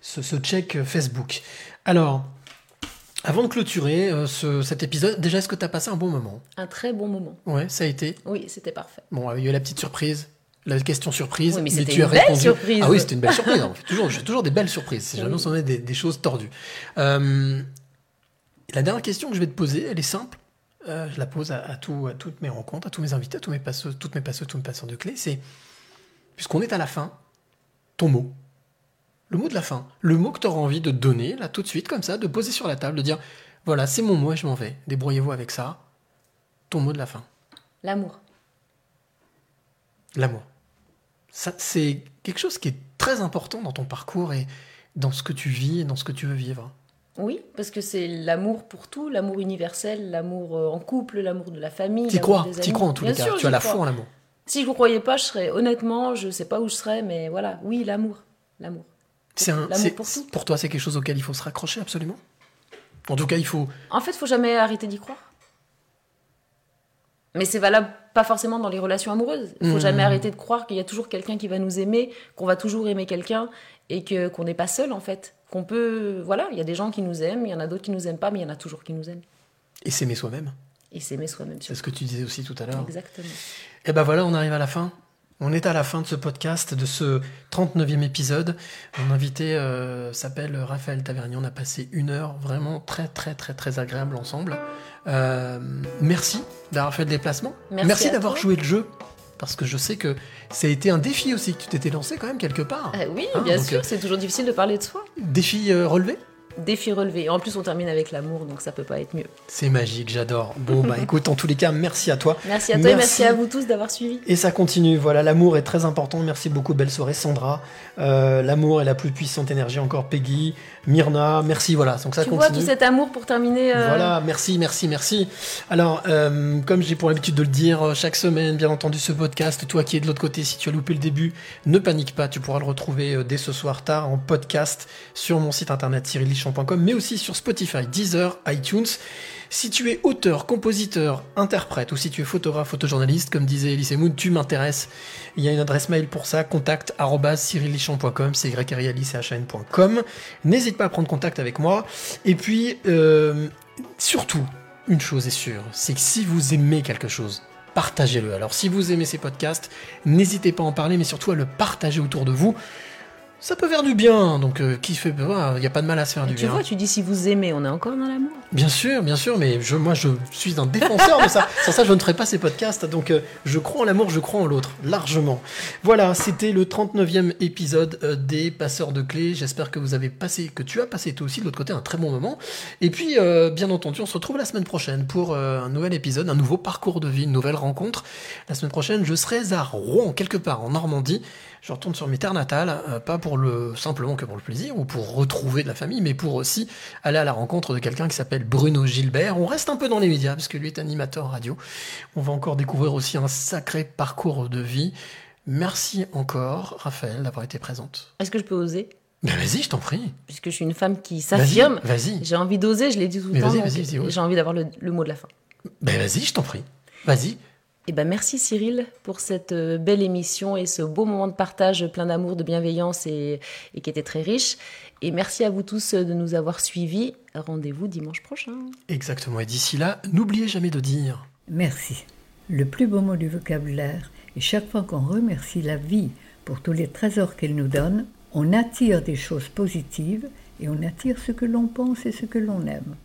ce- ce check Facebook. Alors, avant de clôturer euh, ce- cet épisode, déjà, est-ce que tu as passé un bon moment? Un très bon moment. Ouais, ça a été? Oui, c'était parfait. Bon, il y a eu la petite surprise, la question surprise. Oui, mais c'était tu as une belle répondu. surprise. Ah oui, c'était une belle surprise. hein. Toujours, je fais toujours des belles surprises. Si jamais on des, des choses tordues. Euh, la dernière question que je vais te poser, elle est simple. Euh, je la pose à, à tout- à toutes mes rencontres, à tous mes invités, à tous mes passeurs, toutes mes passeurs, tous mes passeurs de clés. C'est, puisqu'on est à la fin, ton mot. Le mot de la fin. Le mot que tu auras envie de donner, là, tout de suite, comme ça, de poser sur la table, de dire voilà, c'est mon mot et je m'en vais. Débrouillez-vous avec ça. Ton mot de la fin. L'amour. L'amour. Ça, c'est quelque chose qui est très important dans ton parcours et dans ce que tu vis et dans ce que tu veux vivre. Oui, parce que c'est l'amour pour tout, l'amour universel, l'amour euh, en couple, l'amour de la famille. T'y crois, t'y crois en tous Bien les cas. sûr, tu as la crois. foi en l'amour. Si je ne croyais pas, je serais honnêtement, je sais pas où je serais, mais voilà, oui, l'amour, l'amour. C'est un, pour tout. pour toi, c'est quelque chose auquel il faut se raccrocher absolument. En tout cas, il faut. En fait, faut jamais arrêter d'y croire. Mais c'est valable pas forcément dans les relations amoureuses. Il faut Mhm. jamais arrêter de croire qu'il y a toujours quelqu'un qui va nous aimer, qu'on va toujours aimer quelqu'un et que qu'on n'est pas seul en fait. Qu'on peut, voilà, il y a des gens qui nous aiment, il y en a d'autres qui nous aiment pas, mais il y en a toujours qui nous aiment. Et s'aimer soi-même. Et s'aimer soi-même. C'est ce que tu disais aussi tout à l'heure. Exactement. Et ben voilà, on arrive à la fin. On est à la fin de ce podcast, de ce 39e épisode. Mon invité euh, s'appelle Raphaël Tavernier. On a passé une heure vraiment très très très très agréable ensemble. Euh, merci d'avoir fait le déplacement. Merci d'avoir joué le jeu. Parce que je sais que ça a été un défi aussi que tu t'étais lancé quand même quelque part. Euh, oui, Hein, bien sûr, c'est toujours difficile de parler de soi. Défi relevé Défi relevé. En plus, on termine avec l'amour, donc ça peut pas être mieux. C'est magique, j'adore. Bon bah écoute, en tous les cas, merci à toi. Merci à toi et merci à vous tous d'avoir suivi. Et ça continue, voilà, l'amour est très important. Merci beaucoup, belle soirée Sandra. Euh, l'amour est la plus puissante énergie encore, Peggy, Myrna, merci, voilà. Donc ça tu continue. vois tout cet amour pour terminer. euh, Voilà, merci, merci, merci. Alors, euh, comme j'ai pour l'habitude de le dire euh, chaque semaine, bien entendu, ce podcast, toi qui es de l'autre côté, si tu as loupé le début, ne panique pas, tu pourras le retrouver dès ce soir tard en podcast sur mon site internet cyrillichamp.com, mais aussi sur Spotify, Deezer, iTunes. Si tu es auteur, compositeur, interprète ou si tu es photographe, photojournaliste, comme disait Elise Moon, tu m'intéresses. Il y a une adresse mail pour ça, contact c'est N'hésite pas à prendre contact avec moi. Et puis, euh, surtout, une chose est sûre, c'est que si vous aimez quelque chose, partagez-le. Alors si vous aimez ces podcasts, n'hésitez pas à en parler, mais surtout à le partager autour de vous. Ça peut faire du bien, donc euh, qui fait, il n'y a pas de mal à se faire du Tu bien. vois, tu dis si vous aimez, on est encore dans l'amour. Bien sûr, bien sûr, mais je, moi je suis un défenseur de ça. Sans ça, je ne ferais pas ces podcasts. Donc euh, je crois en l'amour, je crois en l'autre, largement. Voilà, c'était le 39e épisode euh, des Passeurs de Clés. J'espère que vous avez passé, que tu as passé toi aussi de l'autre côté un très bon moment. Et puis, bien entendu, on se retrouve la semaine prochaine pour un nouvel épisode, un nouveau parcours de vie, une nouvelle rencontre. La semaine prochaine, je serai à Rouen, quelque part en Normandie. Je retourne sur mes terres natales, euh, pas pour le simplement que pour le plaisir ou pour retrouver de la famille, mais pour aussi aller à la rencontre de quelqu'un qui s'appelle Bruno Gilbert. On reste un peu dans les médias parce que lui est animateur radio. On va encore découvrir aussi un sacré parcours de vie. Merci encore, Raphaël, d'avoir été présente. Est-ce que je peux oser? Ben vas-y, je t'en prie. Puisque je suis une femme qui s'affirme. Vas-y. J'ai envie d'oser, je l'ai dit tout le temps. J'ai envie d'avoir le, le mot de la fin. Ben vas-y, je t'en prie. Vas-y. Eh ben merci Cyril pour cette euh, belle émission et ce beau moment de partage plein d'amour, de bienveillance et, et qui était très riche. Et merci à vous tous euh, de nous avoir suivis. Rendez-vous dimanche prochain. Exactement. Et d'ici là, n'oubliez jamais de dire. Merci. Le plus beau mot du vocabulaire. Et chaque fois qu'on remercie la vie pour tous les trésors qu'elle nous donne, on attire des choses positives et on attire ce que l'on pense et ce que l'on aime.